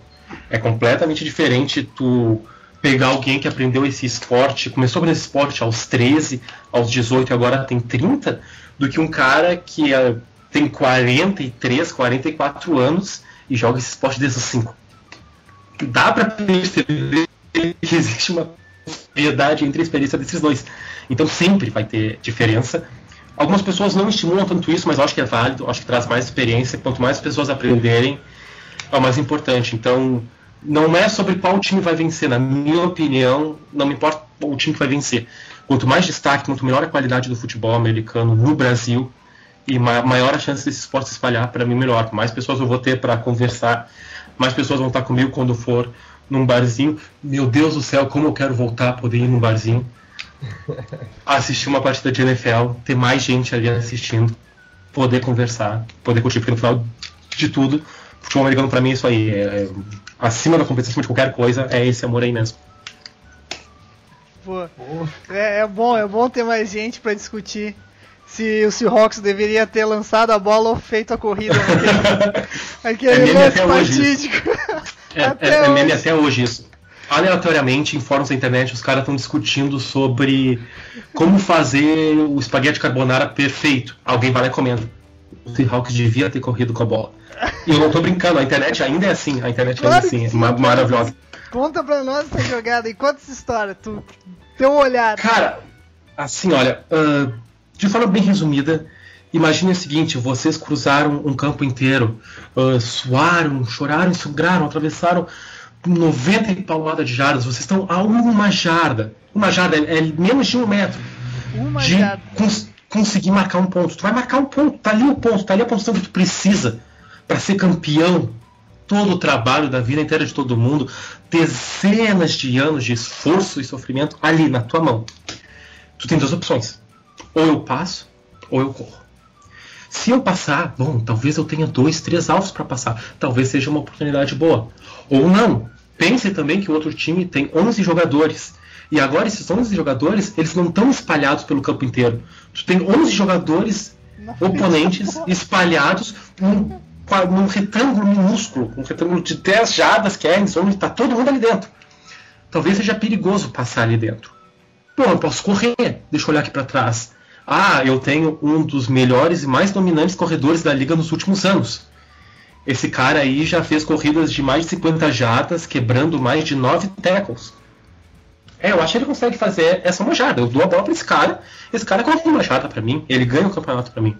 É completamente diferente tu pegar alguém que aprendeu esse esporte, começou nesse esporte aos 13, aos 18 e agora tem 30, do que um cara que é, tem 43, 44 anos e joga esse esporte desde os 5. Dá para perceber que existe uma verdade entre a experiência desses dois. Então sempre vai ter diferença. Algumas pessoas não estimulam tanto isso, mas eu acho que é válido, acho que traz mais experiência. Quanto mais pessoas aprenderem, é o mais importante. Então, não é sobre qual time vai vencer. Na minha opinião, não me importa o time que vai vencer. Quanto mais destaque, quanto melhor a qualidade do futebol americano no Brasil e maior a chance desse esporte se espalhar, para mim, melhor. Mais pessoas eu vou ter para conversar, mais pessoas vão estar comigo quando for num barzinho. Meu Deus do céu, como eu quero voltar a poder ir num barzinho. Assistir uma partida de NFL, ter mais gente ali assistindo, poder conversar, poder curtir, porque no final de tudo, futebol americano para mim é isso aí. É, acima da competição de qualquer coisa, é esse amor aí mesmo. Pô, é, é, bom, é bom ter mais gente para discutir se o Seahawks deveria ter lançado a bola ou feito a corrida. É meme até hoje É, até é, é meme até hoje isso. Aleatoriamente, em fóruns da internet, os caras estão discutindo sobre como fazer o espaguete carbonara perfeito. Alguém vai lá e comenta. O Seahawks devia ter corrido com a bola. E eu não tô brincando, a internet ainda é assim, a internet claro ainda é assim, é maravilhosa. Conta pra nós essa jogada e conta essa história, tu teu olhar. Cara, assim, olha, uh, de forma bem resumida, imagine o seguinte: vocês cruzaram um campo inteiro, uh, suaram, choraram, sangraram, atravessaram 90 e paulada de jardas, vocês estão a uma jarda. Uma jarda é, é menos de um metro. Uma de jarda. Cons conseguir marcar um ponto. Tu vai marcar um ponto, tá ali o ponto, tá ali a posição que tu precisa para ser campeão, todo o trabalho da vida inteira de todo mundo, dezenas de anos de esforço e sofrimento ali na tua mão. Tu tem duas opções. Ou eu passo, ou eu corro. Se eu passar, bom, talvez eu tenha dois, três alvos para passar. Talvez seja uma oportunidade boa. Ou não. Pense também que o outro time tem 11 jogadores. E agora esses 11 jogadores, eles não estão espalhados pelo campo inteiro. Tu tem 11 jogadores oponentes espalhados num num retângulo minúsculo, um retângulo de 10 jardas que é onde está todo mundo ali dentro. Talvez seja perigoso passar ali dentro. Bom, eu posso correr. Deixa eu olhar aqui para trás. Ah, eu tenho um dos melhores e mais dominantes corredores da liga nos últimos anos. Esse cara aí já fez corridas de mais de 50 jardas, quebrando mais de 9 tackles. É, eu acho que ele consegue fazer essa uma jarda. Eu dou a bola para esse cara, esse cara corre uma jarda para mim, ele ganha o campeonato para mim.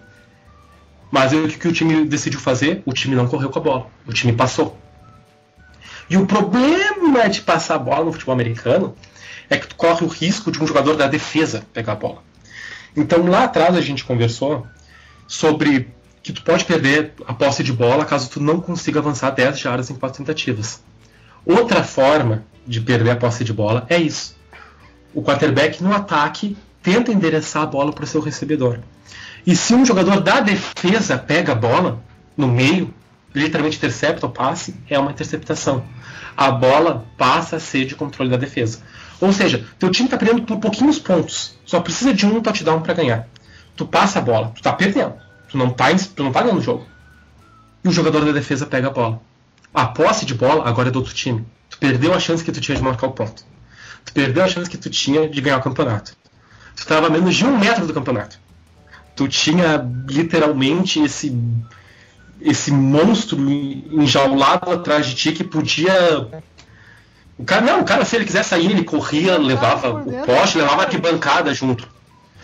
Mas o que o time decidiu fazer? O time não correu com a bola. O time passou. E o problema de passar a bola no futebol americano é que tu corre o risco de um jogador da defesa pegar a bola. Então lá atrás a gente conversou sobre que tu pode perder a posse de bola caso tu não consiga avançar 10 jardas em quatro tentativas. Outra forma de perder a posse de bola é isso. O quarterback no ataque tenta endereçar a bola para o seu recebedor. E se um jogador da defesa pega a bola no meio, literalmente intercepta o passe, é uma interceptação. A bola passa a ser de controle da defesa. Ou seja, teu time está perdendo por pouquinhos pontos. Só precisa de um touchdown para ganhar. Tu passa a bola, tu tá perdendo. Tu não tá, tu não tá ganhando o jogo. E o jogador da defesa pega a bola. A posse de bola agora é do outro time. Tu perdeu a chance que tu tinha de marcar o ponto. Tu perdeu a chance que tu tinha de ganhar o campeonato. Tu estava a menos de um metro do campeonato. Tu tinha literalmente esse esse monstro enjaulado atrás de ti que podia. O cara, não, o cara, se ele quiser sair, ele corria, levava o poste, levava a arquibancada junto.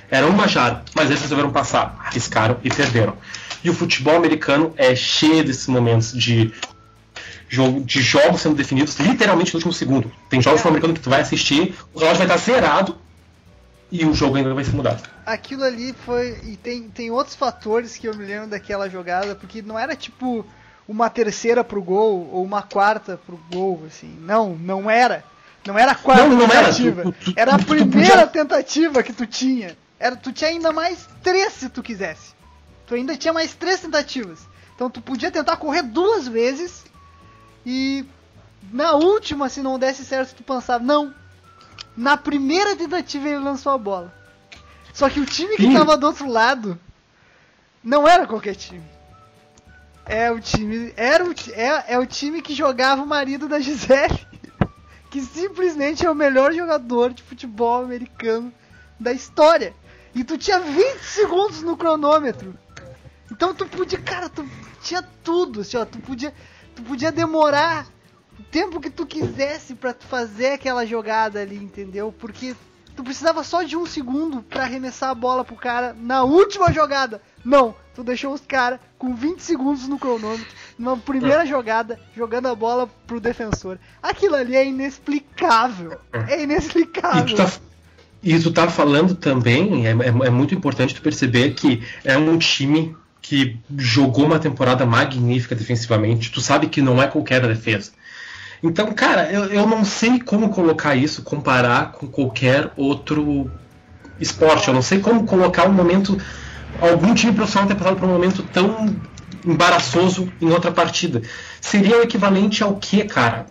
Era um majado, mas eles resolveram passar, arriscaram e perderam. E o futebol americano é cheio desses momentos de, jogo, de jogos sendo definidos literalmente no último segundo. Tem jogos é. americanos que tu vai assistir, o relógio vai estar zerado e o jogo ainda vai ser mudado. Aquilo ali foi. E tem, tem outros fatores que eu me lembro daquela jogada, porque não era tipo uma terceira pro gol ou uma quarta pro gol, assim. Não, não era. Não era a quarta não, não tentativa. Era, tu, tu, era a primeira podia... tentativa que tu tinha. Era, tu tinha ainda mais três se tu quisesse. Tu ainda tinha mais três tentativas. Então tu podia tentar correr duas vezes e na última, se não desse certo, tu pensava, não. Na primeira tentativa ele lançou a bola. Só que o time que Sim. tava do outro lado não era qualquer time. É o time. Era o, é, é o time que jogava o marido da Gisele. Que simplesmente é o melhor jogador de futebol americano da história. E tu tinha 20 segundos no cronômetro. Então tu podia, cara, tu tinha tudo, assim, ó, tu podia, tu podia demorar o tempo que tu quisesse para fazer aquela jogada ali, entendeu? Porque tu precisava só de um segundo para arremessar a bola pro cara na última jogada. Não, tu deixou os caras com 20 segundos no cronômetro, na primeira é. jogada, jogando a bola pro defensor. Aquilo ali é inexplicável. É, é inexplicável. E tu tá, e tu tá falando também, é, é, é muito importante tu perceber que é um time que jogou uma temporada magnífica defensivamente, tu sabe que não é qualquer defesa. Então, cara, eu, eu não sei como colocar isso, comparar com qualquer outro esporte. Eu não sei como colocar um momento. Algum time profissional ter passado por um momento tão embaraçoso em outra partida. Seria o equivalente ao que, cara?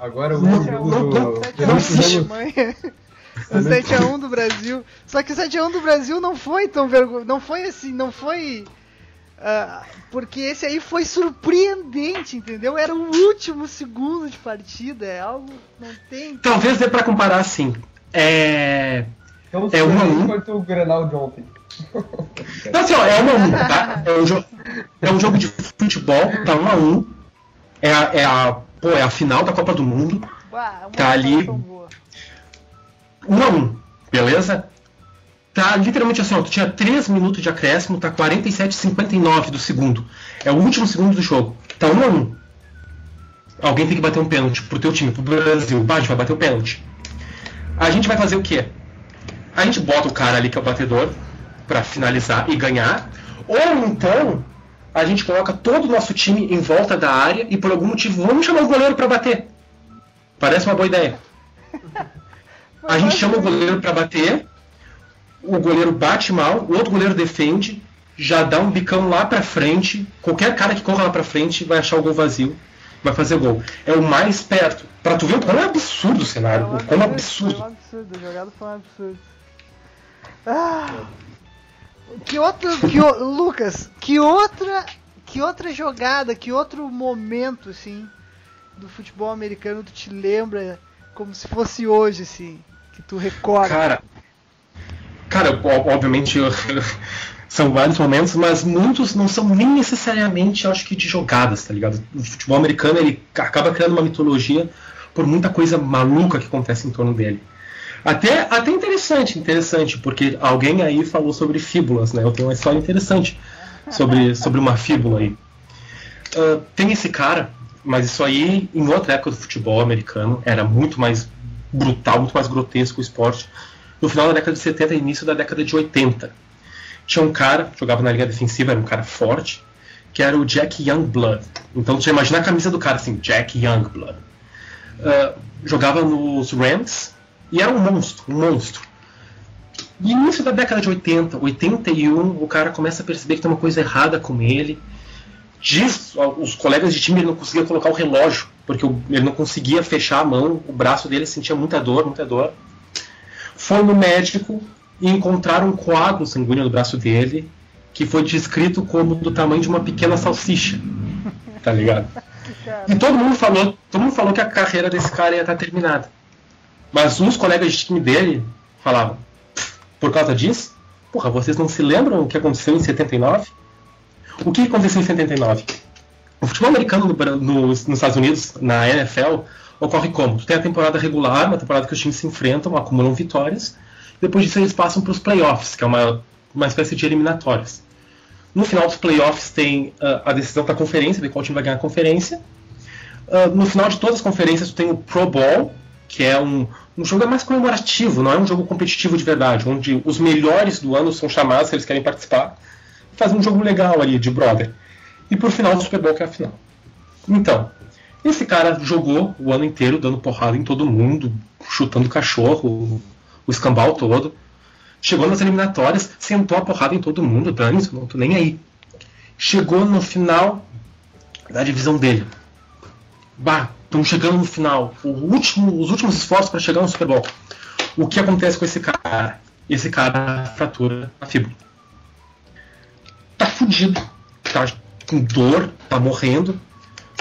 Agora o não, não, não, não, não, o 7x1 do Brasil. Só que o 7x1 do Brasil não foi tão vergonhoso. Não foi assim, não foi. Uh, porque esse aí foi surpreendente, entendeu? Era o último segundo de partida, é algo. Não tem. Talvez dê pra comparar assim. É. Então, é 1 um a 1 um. o Grenal de ontem. Não, assim, ó, é 1 um a 1 um, tá? É um, jo é um jogo de futebol, tá 1 um a 1 um. É a, é a, pô, é a final da Copa do Mundo. Uau, tá ali. Boa 1 a 1 beleza? Tá literalmente assim, ó, tu tinha 3 minutos de acréscimo, tá 47,59 do segundo. É o último segundo do jogo. Tá 1 a 1 Alguém tem que bater um pênalti pro teu time, pro Brasil. Bah, a gente vai bater o pênalti. A gente vai fazer o quê? A gente bota o cara ali que é o batedor para finalizar e ganhar. Ou então a gente coloca todo o nosso time em volta da área e por algum motivo vamos chamar o goleiro para bater. Parece uma boa ideia. A gente chama o goleiro para bater, o goleiro bate mal, o outro goleiro defende, já dá um bicão lá para frente. Qualquer cara que corra lá para frente vai achar o gol vazio, vai fazer gol. É o mais perto. Para tu ver como é absurdo o cenário, é como é absurdo. Foi um absurdo, jogada foi um absurdo. Ah, que outro, que o, Lucas, que outra, que outra jogada, que outro momento assim do futebol americano tu te lembra como se fosse hoje assim? Que tu recorda? Cara, cara, obviamente são vários momentos, mas muitos não são nem necessariamente, acho que, de jogadas, tá ligado? O futebol americano ele acaba criando uma mitologia por muita coisa maluca que acontece em torno dele. Até, até interessante, interessante, porque alguém aí falou sobre fíbulas, né? Eu tenho uma história interessante sobre, sobre uma fíbula aí. Uh, tem esse cara, mas isso aí, em outra época do futebol americano, era muito mais brutal, muito mais grotesco o esporte. No final da década de 70 e início da década de 80. Tinha um cara, jogava na linha defensiva, era um cara forte, que era o Jack Youngblood. Então você imagina a camisa do cara assim, Jack Youngblood. Uh, jogava nos Rams e era um monstro, um monstro. No início da década de 80, 81, o cara começa a perceber que tem uma coisa errada com ele. diz, os colegas de time ele não conseguia colocar o relógio, porque ele não conseguia fechar a mão, o braço dele sentia muita dor, muita dor. Foi no médico e encontraram um coágulo sanguíneo no braço dele, que foi descrito como do tamanho de uma pequena salsicha. Tá ligado? E todo mundo falou, todo mundo falou que a carreira desse cara ia estar terminada. Mas uns colegas de time dele falavam, por causa disso, porra, vocês não se lembram o que aconteceu em 79? O que aconteceu em 79? O futebol americano no, no, nos Estados Unidos, na NFL, ocorre como? Tu tem a temporada regular, uma temporada que os times se enfrentam, acumulam vitórias, depois disso eles passam para os playoffs, que é uma, uma espécie de eliminatórias. No final dos playoffs tem uh, a decisão da conferência, ver qual time vai ganhar a conferência. Uh, no final de todas as conferências tu tem o Pro Bowl, que é um, um jogo mais comemorativo, não é um jogo competitivo de verdade, onde os melhores do ano são chamados se eles querem participar. Faz um jogo legal ali, de brother. E por final do Super Bowl, que é a final. Então, esse cara jogou o ano inteiro dando porrada em todo mundo, chutando cachorro, o escambau todo. Chegou nas eliminatórias, sentou a porrada em todo mundo, dane não tô nem aí. Chegou no final da divisão dele. Bah, estão chegando no final, último, os últimos esforços para chegar no Super Bowl. O que acontece com esse cara? Esse cara fratura a fíbula. Tá fudido, tá com dor, tá morrendo.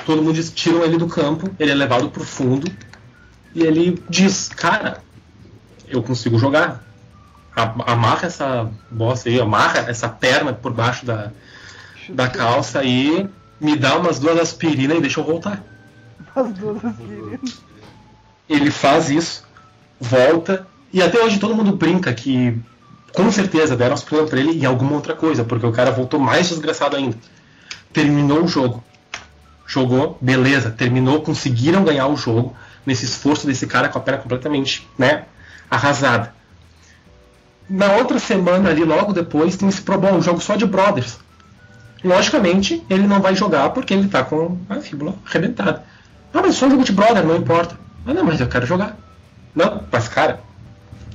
Todo mundo diz, tiram ele do campo, ele é levado pro fundo e ele diz, cara, eu consigo jogar. Amarra essa bosta aí, amarra essa perna por baixo da, da calça e me dá umas duas aspirinas e deixa eu voltar. As duas aspirinas. Ele faz isso, volta, e até hoje todo mundo brinca que com certeza deram aspirina pra ele em alguma outra coisa, porque o cara voltou mais desgraçado ainda. Terminou o jogo. Jogou, beleza, terminou, conseguiram ganhar o jogo nesse esforço desse cara com a perna completamente, né, arrasada. Na outra semana ali, logo depois, tem esse Pro Bowl, um jogo só de brothers. Logicamente, ele não vai jogar porque ele tá com a fíbula arrebentada. Ah, mas só um jogo de brother, não importa. Ah, não, mas eu quero jogar. Não, mas cara,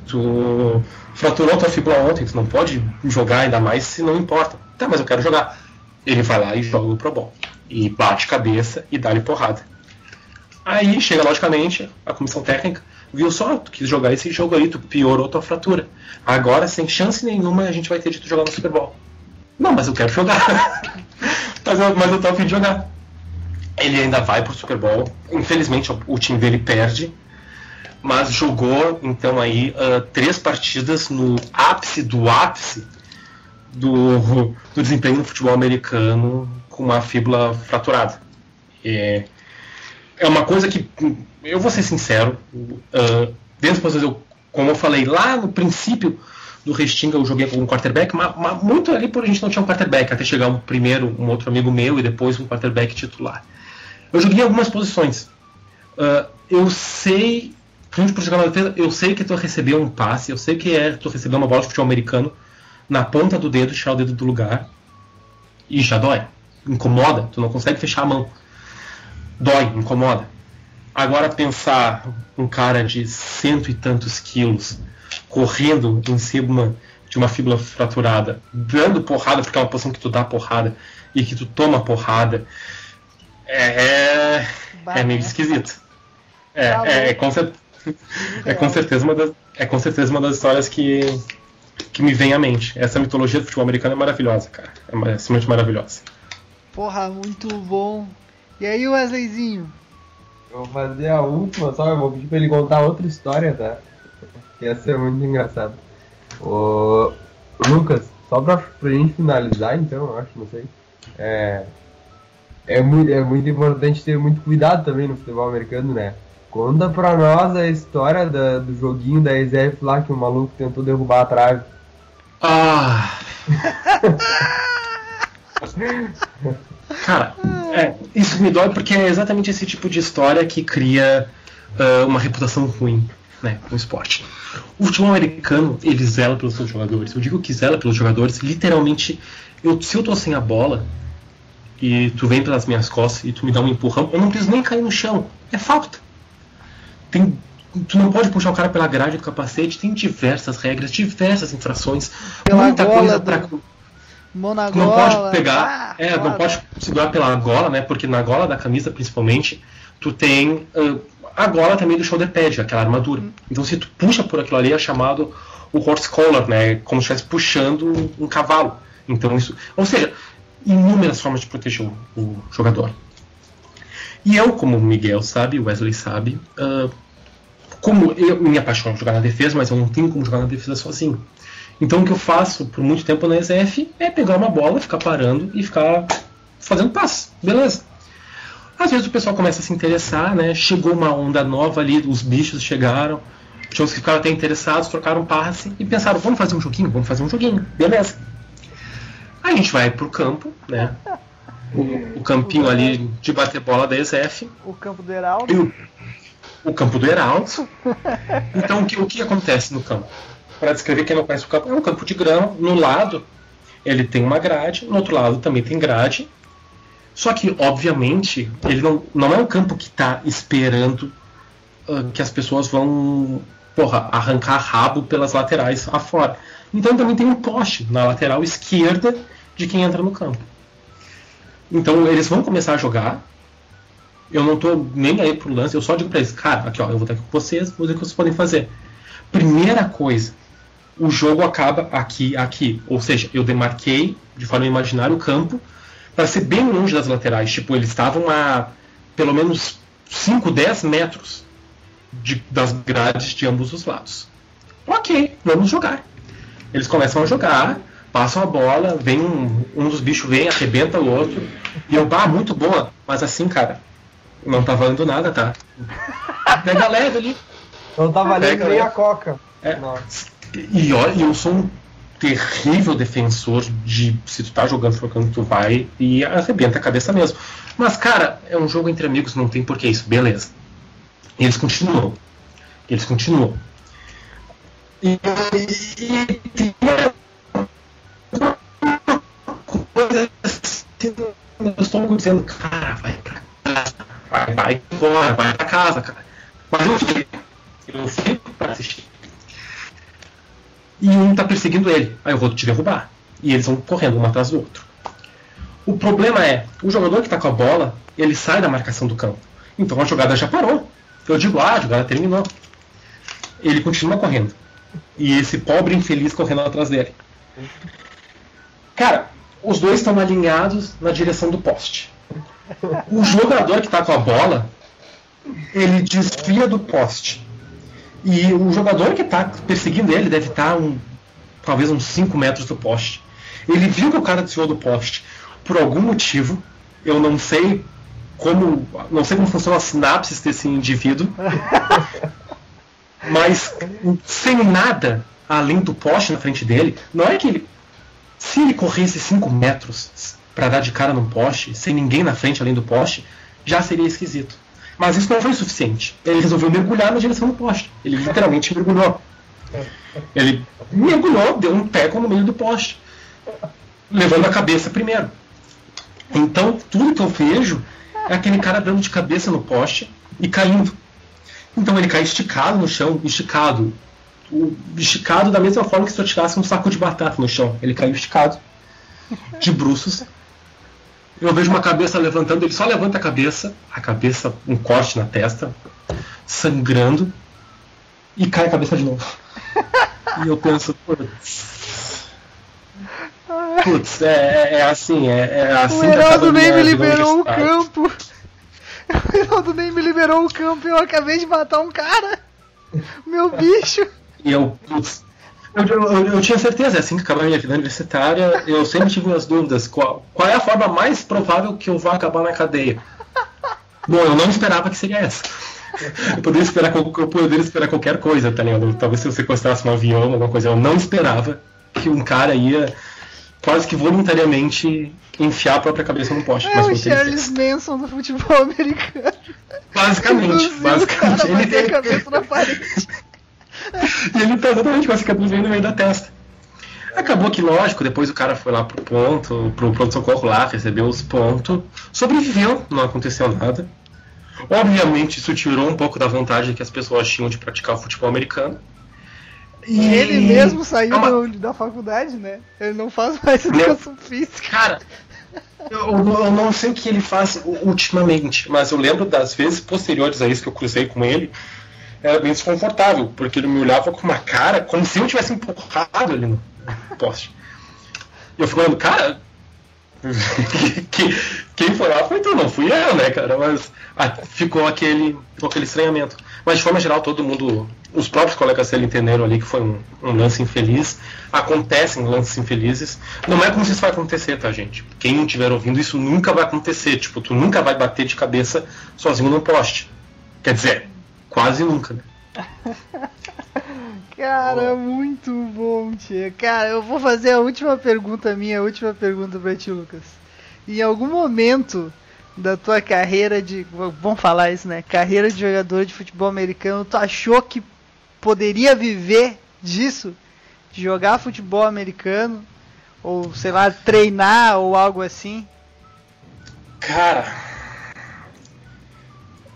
tu fraturou tua fíbula ontem, tu não pode jogar ainda mais se não importa. Tá, mas eu quero jogar. Ele vai lá e joga o Pro Bowl. E bate cabeça e dá-lhe porrada. Aí chega, logicamente, a comissão técnica, viu só, tu quis jogar esse jogo aí, tu piorou tua fratura. Agora, sem chance nenhuma, a gente vai ter de tu jogar no Super Bowl. Não, mas eu quero jogar. mas, eu, mas eu tô a fim de jogar. Ele ainda vai pro Super Bowl. Infelizmente, o time dele perde. Mas jogou, então, aí, uh, três partidas no ápice do ápice do, do desempenho no futebol americano com uma fíbula fraturada. É, é uma coisa que, eu vou ser sincero, uh, dentro das eu, como eu falei lá no princípio do Restinga, eu joguei com um quarterback, mas, mas, muito ali por a gente não tinha um quarterback, até chegar um primeiro, um outro amigo meu e depois um quarterback titular. Eu joguei em algumas posições. Uh, eu sei, principalmente por jogar na defesa, eu sei que tu recebeu um passe, eu sei que é tu recebeu uma bola de futebol americano na ponta do dedo, tirar o dedo do lugar. E já dói, incomoda, tu não consegue fechar a mão. Dói, incomoda. Agora pensar um cara de cento e tantos quilos correndo em cima de uma fíbula fraturada, dando porrada, porque é uma posição que tu dá porrada e que tu toma porrada, é, é meio esquisito. É, é, é, com, é, com certeza uma das, é com certeza uma das histórias que, que me vem à mente. Essa mitologia do futebol americano é maravilhosa, cara. É simplesmente maravilhosa. Porra, muito bom. E aí, Wesleyzinho? Eu vou fazer a última, só eu vou pedir pra ele contar outra história, tá? Que ia ser muito engraçado. Ô, Lucas, só pra, pra gente finalizar, então, eu acho, não sei. É, é, muito, é muito importante ter muito cuidado também no futebol americano, né? Conta pra nós a história da, do joguinho da EZF lá que o maluco tentou derrubar a trave. Ah! Cara, é, isso me dói porque é exatamente esse tipo de história que cria uh, uma reputação ruim né, no esporte. O futebol americano, ele zela pelos seus jogadores. Eu digo que zela pelos jogadores, literalmente, eu, se eu tô sem a bola e tu vem pelas minhas costas e tu me dá um empurrão, eu não preciso nem cair no chão. É falta. Tem, tu não pode puxar o cara pela grade do capacete, tem diversas regras, diversas infrações, Pela muita gola coisa do- pra Mão na Tu não gola. pode pegar, ah, é, não pode segurar pela gola, né? Porque na gola da camisa, principalmente, tu tem ah, a gola também do shoulder pad, aquela armadura. Então, se tu puxa por aquilo ali, é chamado o horse collar, né? Como se estivesse puxando um cavalo. Então, isso, ou seja, inúmeras formas de proteger o, o jogador. E eu, como o Miguel sabe, o Wesley sabe, ah, como eu me apaixono por jogar na defesa, mas eu não tenho como jogar na defesa sozinho. Então o que eu faço por muito tempo na ESF é pegar uma bola, ficar parando e ficar fazendo passe. Beleza. Às vezes o pessoal começa a se interessar, né? Chegou uma onda nova ali, os bichos chegaram, tinha uns que ficaram até interessados, trocaram passe e pensaram, vamos fazer um joguinho, vamos fazer um joguinho, beleza. Aí a gente vai pro campo, né? O, o campinho ali de bater bola da ESF O campo do Heraldo. e o, campo do Heraldo. Então, o que, o que acontece no campo? Para descrever quem não conhece o campo, é um campo de grama. No lado, ele tem uma grade, no outro lado também tem grade. Só que, obviamente, ele não, não é um campo que está esperando ah, que as pessoas vão porra, arrancar rabo pelas laterais afora. Então também tem um poste na lateral esquerda de quem entra no campo. Então eles vão começar a jogar. Eu não tô nem aí pro lance, eu só digo pra eles, cara, aqui ó, eu vou estar aqui com vocês, vou dizer o que vocês podem fazer. Primeira coisa, o jogo acaba aqui, aqui. Ou seja, eu demarquei de forma imaginária o campo para ser bem longe das laterais. Tipo, eles estavam a pelo menos 5, 10 metros de- das grades de ambos os lados. Ok, vamos jogar. Eles começam a jogar, passam a bola, vem um, um dos bichos vem, arrebenta o outro. E eu, bah, muito boa. Mas assim, cara, não tá valendo nada, tá? Pega leve ali. Não tá valendo Pega, nem a coca. É. E olha, eu sou um terrível defensor de se tu tá jogando trocando, tu vai e arrebenta a cabeça mesmo. Mas, cara, é um jogo entre amigos, não tem porquê isso, beleza. E eles continuam. Eles continuam. E, e, e coisa assim, eu estou dizendo, cara, vai vai, vai embora, vai pra casa, cara. Mas eu fiquei, eu fico pra assistir e um tá perseguindo ele. Aí eu vou te derrubar. E eles vão correndo um atrás do outro. O problema é, o jogador que tá com a bola, ele sai da marcação do campo. Então a jogada já parou. Eu digo, ah, a jogada terminou. Ele continua correndo. E esse pobre infeliz correndo atrás dele. Cara, os dois estão alinhados na direção do poste. O jogador que tá com a bola, ele desvia do poste. E o jogador que está perseguindo ele deve estar um, talvez uns 5 metros do poste. Ele viu que o cara desviou do poste por algum motivo. Eu não sei como. Não sei como funciona a sinapse desse indivíduo. mas sem nada além do poste na frente dele, não é que ele. Se ele corresse 5 metros para dar de cara num poste, sem ninguém na frente além do poste, já seria esquisito. Mas isso não foi suficiente. Ele resolveu mergulhar na direção do poste. Ele literalmente mergulhou. Ele mergulhou, deu um teco no meio do poste, levando a cabeça primeiro. Então, tudo que eu vejo é aquele cara dando de cabeça no poste e caindo. Então ele cai esticado no chão, esticado. Esticado da mesma forma que se eu tirasse um saco de batata no chão. Ele caiu esticado, de bruços. Eu vejo uma cabeça levantando, ele só levanta a cabeça, a cabeça, um corte na testa, sangrando, e cai a cabeça de novo. E eu penso, putz. Putz, é, é assim, é, é assim O Heraldo nem me liberou o campo. O Heraldo nem me liberou o campo e eu acabei de matar um cara. Meu bicho. E eu, putz, eu, eu, eu tinha certeza, é assim que acabar minha vida universitária, eu sempre tive as dúvidas, qual, qual é a forma mais provável que eu vá acabar na cadeia? Bom, eu não esperava que seria essa. Eu poderia esperar, eu poderia esperar qualquer coisa, tá ligado? Talvez se eu sequestrasse um avião, alguma coisa. Eu não esperava que um cara ia quase que voluntariamente enfiar a própria cabeça no poste. É mas o Charles. Manson do futebol americano. Basicamente, basicamente. Ele bater a tem, cabeça na parede. E ele tá exatamente com a cicatriz aí no meio da testa. Acabou que, lógico, depois o cara foi lá pro ponto, pro pronto-socorro lá, recebeu os pontos, sobreviveu, não aconteceu nada. Obviamente, isso tirou um pouco da vontade que as pessoas tinham de praticar o futebol americano. E ele mesmo saiu É uma- da faculdade, né? Ele não faz mais Meu- educação física. Cara, eu, eu não sei o que ele faz ultimamente, mas eu lembro das vezes posteriores a isso que eu cruzei com ele, era bem desconfortável, porque ele me olhava com uma cara como se eu tivesse empurrado ali no poste. E eu fico olhando, cara, que- quem foi lá foi tu, não fui eu, né, cara? Mas ah, ficou aquele, aquele estranhamento. Mas de forma geral, todo mundo, os próprios colegas dele entenderam ali que foi um, um lance infeliz. Acontecem lances infelizes. Não é como se isso vai acontecer, tá, gente? Quem estiver ouvindo, isso nunca vai acontecer. Tipo, tu nunca vai bater de cabeça sozinho no poste. Quer dizer, quase nunca? Cara, muito bom, tia. Cara, eu vou fazer a última pergunta minha, a última pergunta pra ti, Lucas. Em algum momento da tua carreira de. Vamos falar isso, né? Carreira de jogador de futebol americano, tu achou que poderia viver disso? De jogar futebol americano? Ou, sei lá, treinar ou algo assim? Cara.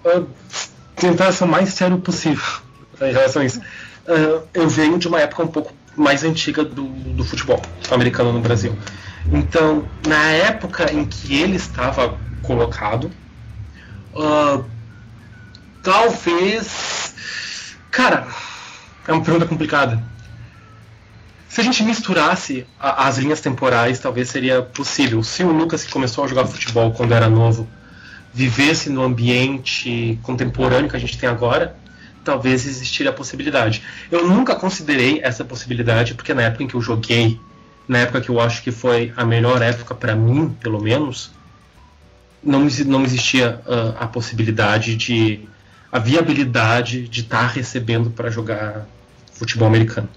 eu- tentar ser o mais sério possível em relação a isso. Ah, eu venho de uma época um pouco mais antiga do, do futebol americano no Brasil. Então, na época em que ele estava colocado, ah, talvez. Cara, é uma pergunta complicada. Se a gente misturasse a- as linhas temporais, talvez seria possível. Se o Lucas, que começou a jogar futebol quando era novo, vivesse no ambiente contemporâneo que a gente tem agora, talvez existiria a possibilidade. Eu nunca considerei essa possibilidade, porque na época em que eu joguei, na época que eu acho que foi a melhor época para mim, pelo menos, não, não existia ah, a possibilidade de. a viabilidade de estar recebendo para jogar futebol americano.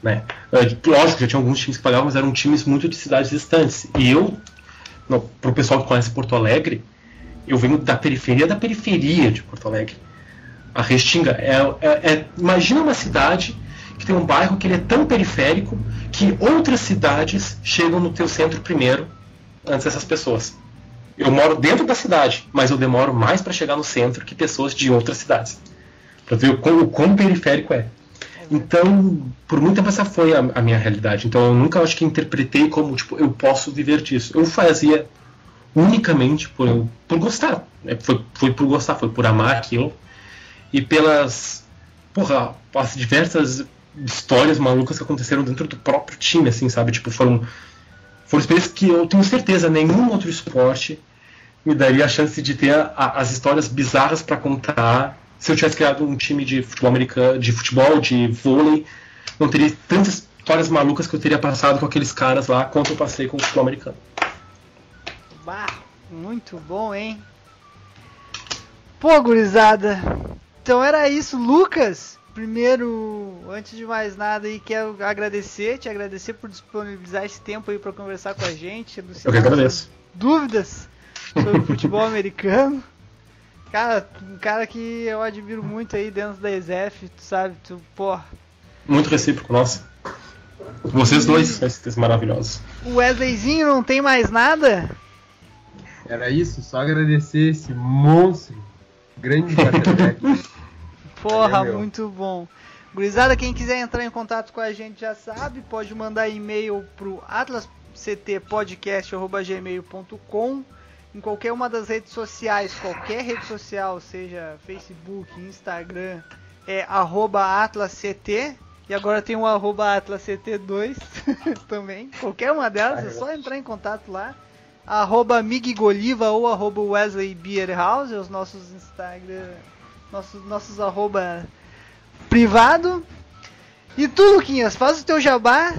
Né? Ah, lógico, já tinha alguns times que pagavam, mas eram times muito de cidades distantes. E eu, para o pessoal que conhece Porto Alegre, eu venho da periferia da periferia de Porto Alegre. A Restinga é, é- é- imagina uma cidade que tem um bairro que ele é tão periférico que outras cidades chegam no teu centro primeiro antes dessas pessoas. Eu moro dentro da cidade, mas eu demoro mais para chegar no centro que pessoas de outras cidades. Para ver o quão, o quão periférico é. Então, por muito tempo essa foi a, a minha realidade. Então, eu nunca acho que interpretei como tipo eu posso viver disso. Eu fazia unicamente por, por gostar. né? Foi, foi por gostar, foi por amar aquilo. E pelas porra, as diversas histórias malucas que aconteceram dentro do próprio time, assim, sabe? Tipo, foram, foram experiências que eu tenho certeza nenhum outro esporte me daria a chance de ter a- a- as histórias bizarras para contar se eu tivesse criado um time de futebol americano, de futebol, de vôlei, não teria tantas histórias malucas que eu teria passado com aqueles caras lá quanto eu passei com o futebol americano. Bah, muito bom, hein? Pô, gurizada. Então era isso, Lucas. Primeiro, antes de mais nada aí, quero agradecer, te agradecer por disponibilizar esse tempo aí para conversar com a gente, Eu que agradeço. dúvidas sobre futebol americano. Cara, um cara que eu admiro muito aí dentro da ESEF, tu sabe, tu, pô, Muito recíproco, nossa. Vocês dois, esses maravilhosos. o Wesleyzinho não tem mais nada? Era isso, só agradecer esse monstro, grande quarterback. Porra, Valeu, muito bom. Gurizada, quem quiser entrar em contato com a gente já sabe, pode mandar e-mail pro atlasctpodcast.gmail.com em qualquer uma das redes sociais, qualquer rede social, seja Facebook, Instagram, é arroba atlasct e agora tem o arroba atlasct2 também. Qualquer uma delas, é só entrar em contato lá. Arroba Migigoliva ou arroba Wesley Beer House, os nossos Instagram, nossos, nossos arroba privado. E tu, Luquinhas, faz o teu jabá.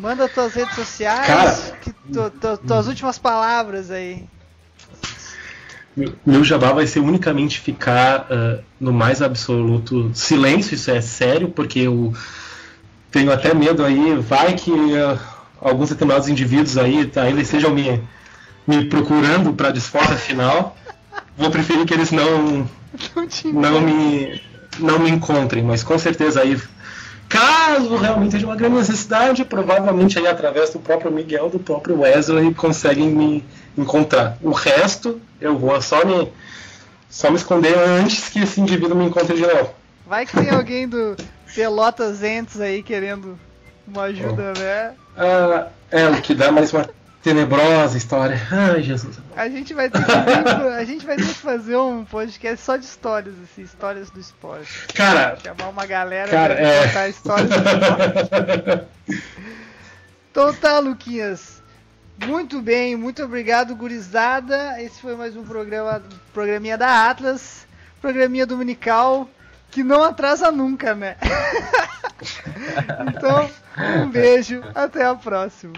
Manda tuas redes sociais. Cara. que tu- tu- tuas últimas palavras aí. Meu- jabá vai ser unicamente ficar ah, no mais absoluto silêncio, isso é sério, porque eu tenho até medo aí, vai que ah, alguns determinados indivíduos aí tá, ainda estejam me, me procurando para desfoca final. Vou preferir que eles não, Não não me não me encontrem, mas com certeza aí caso realmente seja uma grande necessidade, provavelmente aí através do próprio Miguel, do próprio Wesley conseguem me encontrar. O resto eu vou só me só me esconder antes que esse indivíduo me encontre de novo. Vai que tem alguém do, Pelotas entes aí querendo uma ajuda, né? Ah, é, o que dá mais uma tenebrosa história. Ai, Jesus. A gente vai ter que, a gente vai ter que fazer um podcast só de histórias, assim, histórias do esporte. Cara, Chamar uma galera Cara, pra é. contar histórias do esporte. Então tá, Luquinhas. Muito bem, muito obrigado, gurizada. Esse foi mais um programa, programinha da Atlas, programinha dominical, que não atrasa nunca, né? então, um beijo, até a próxima.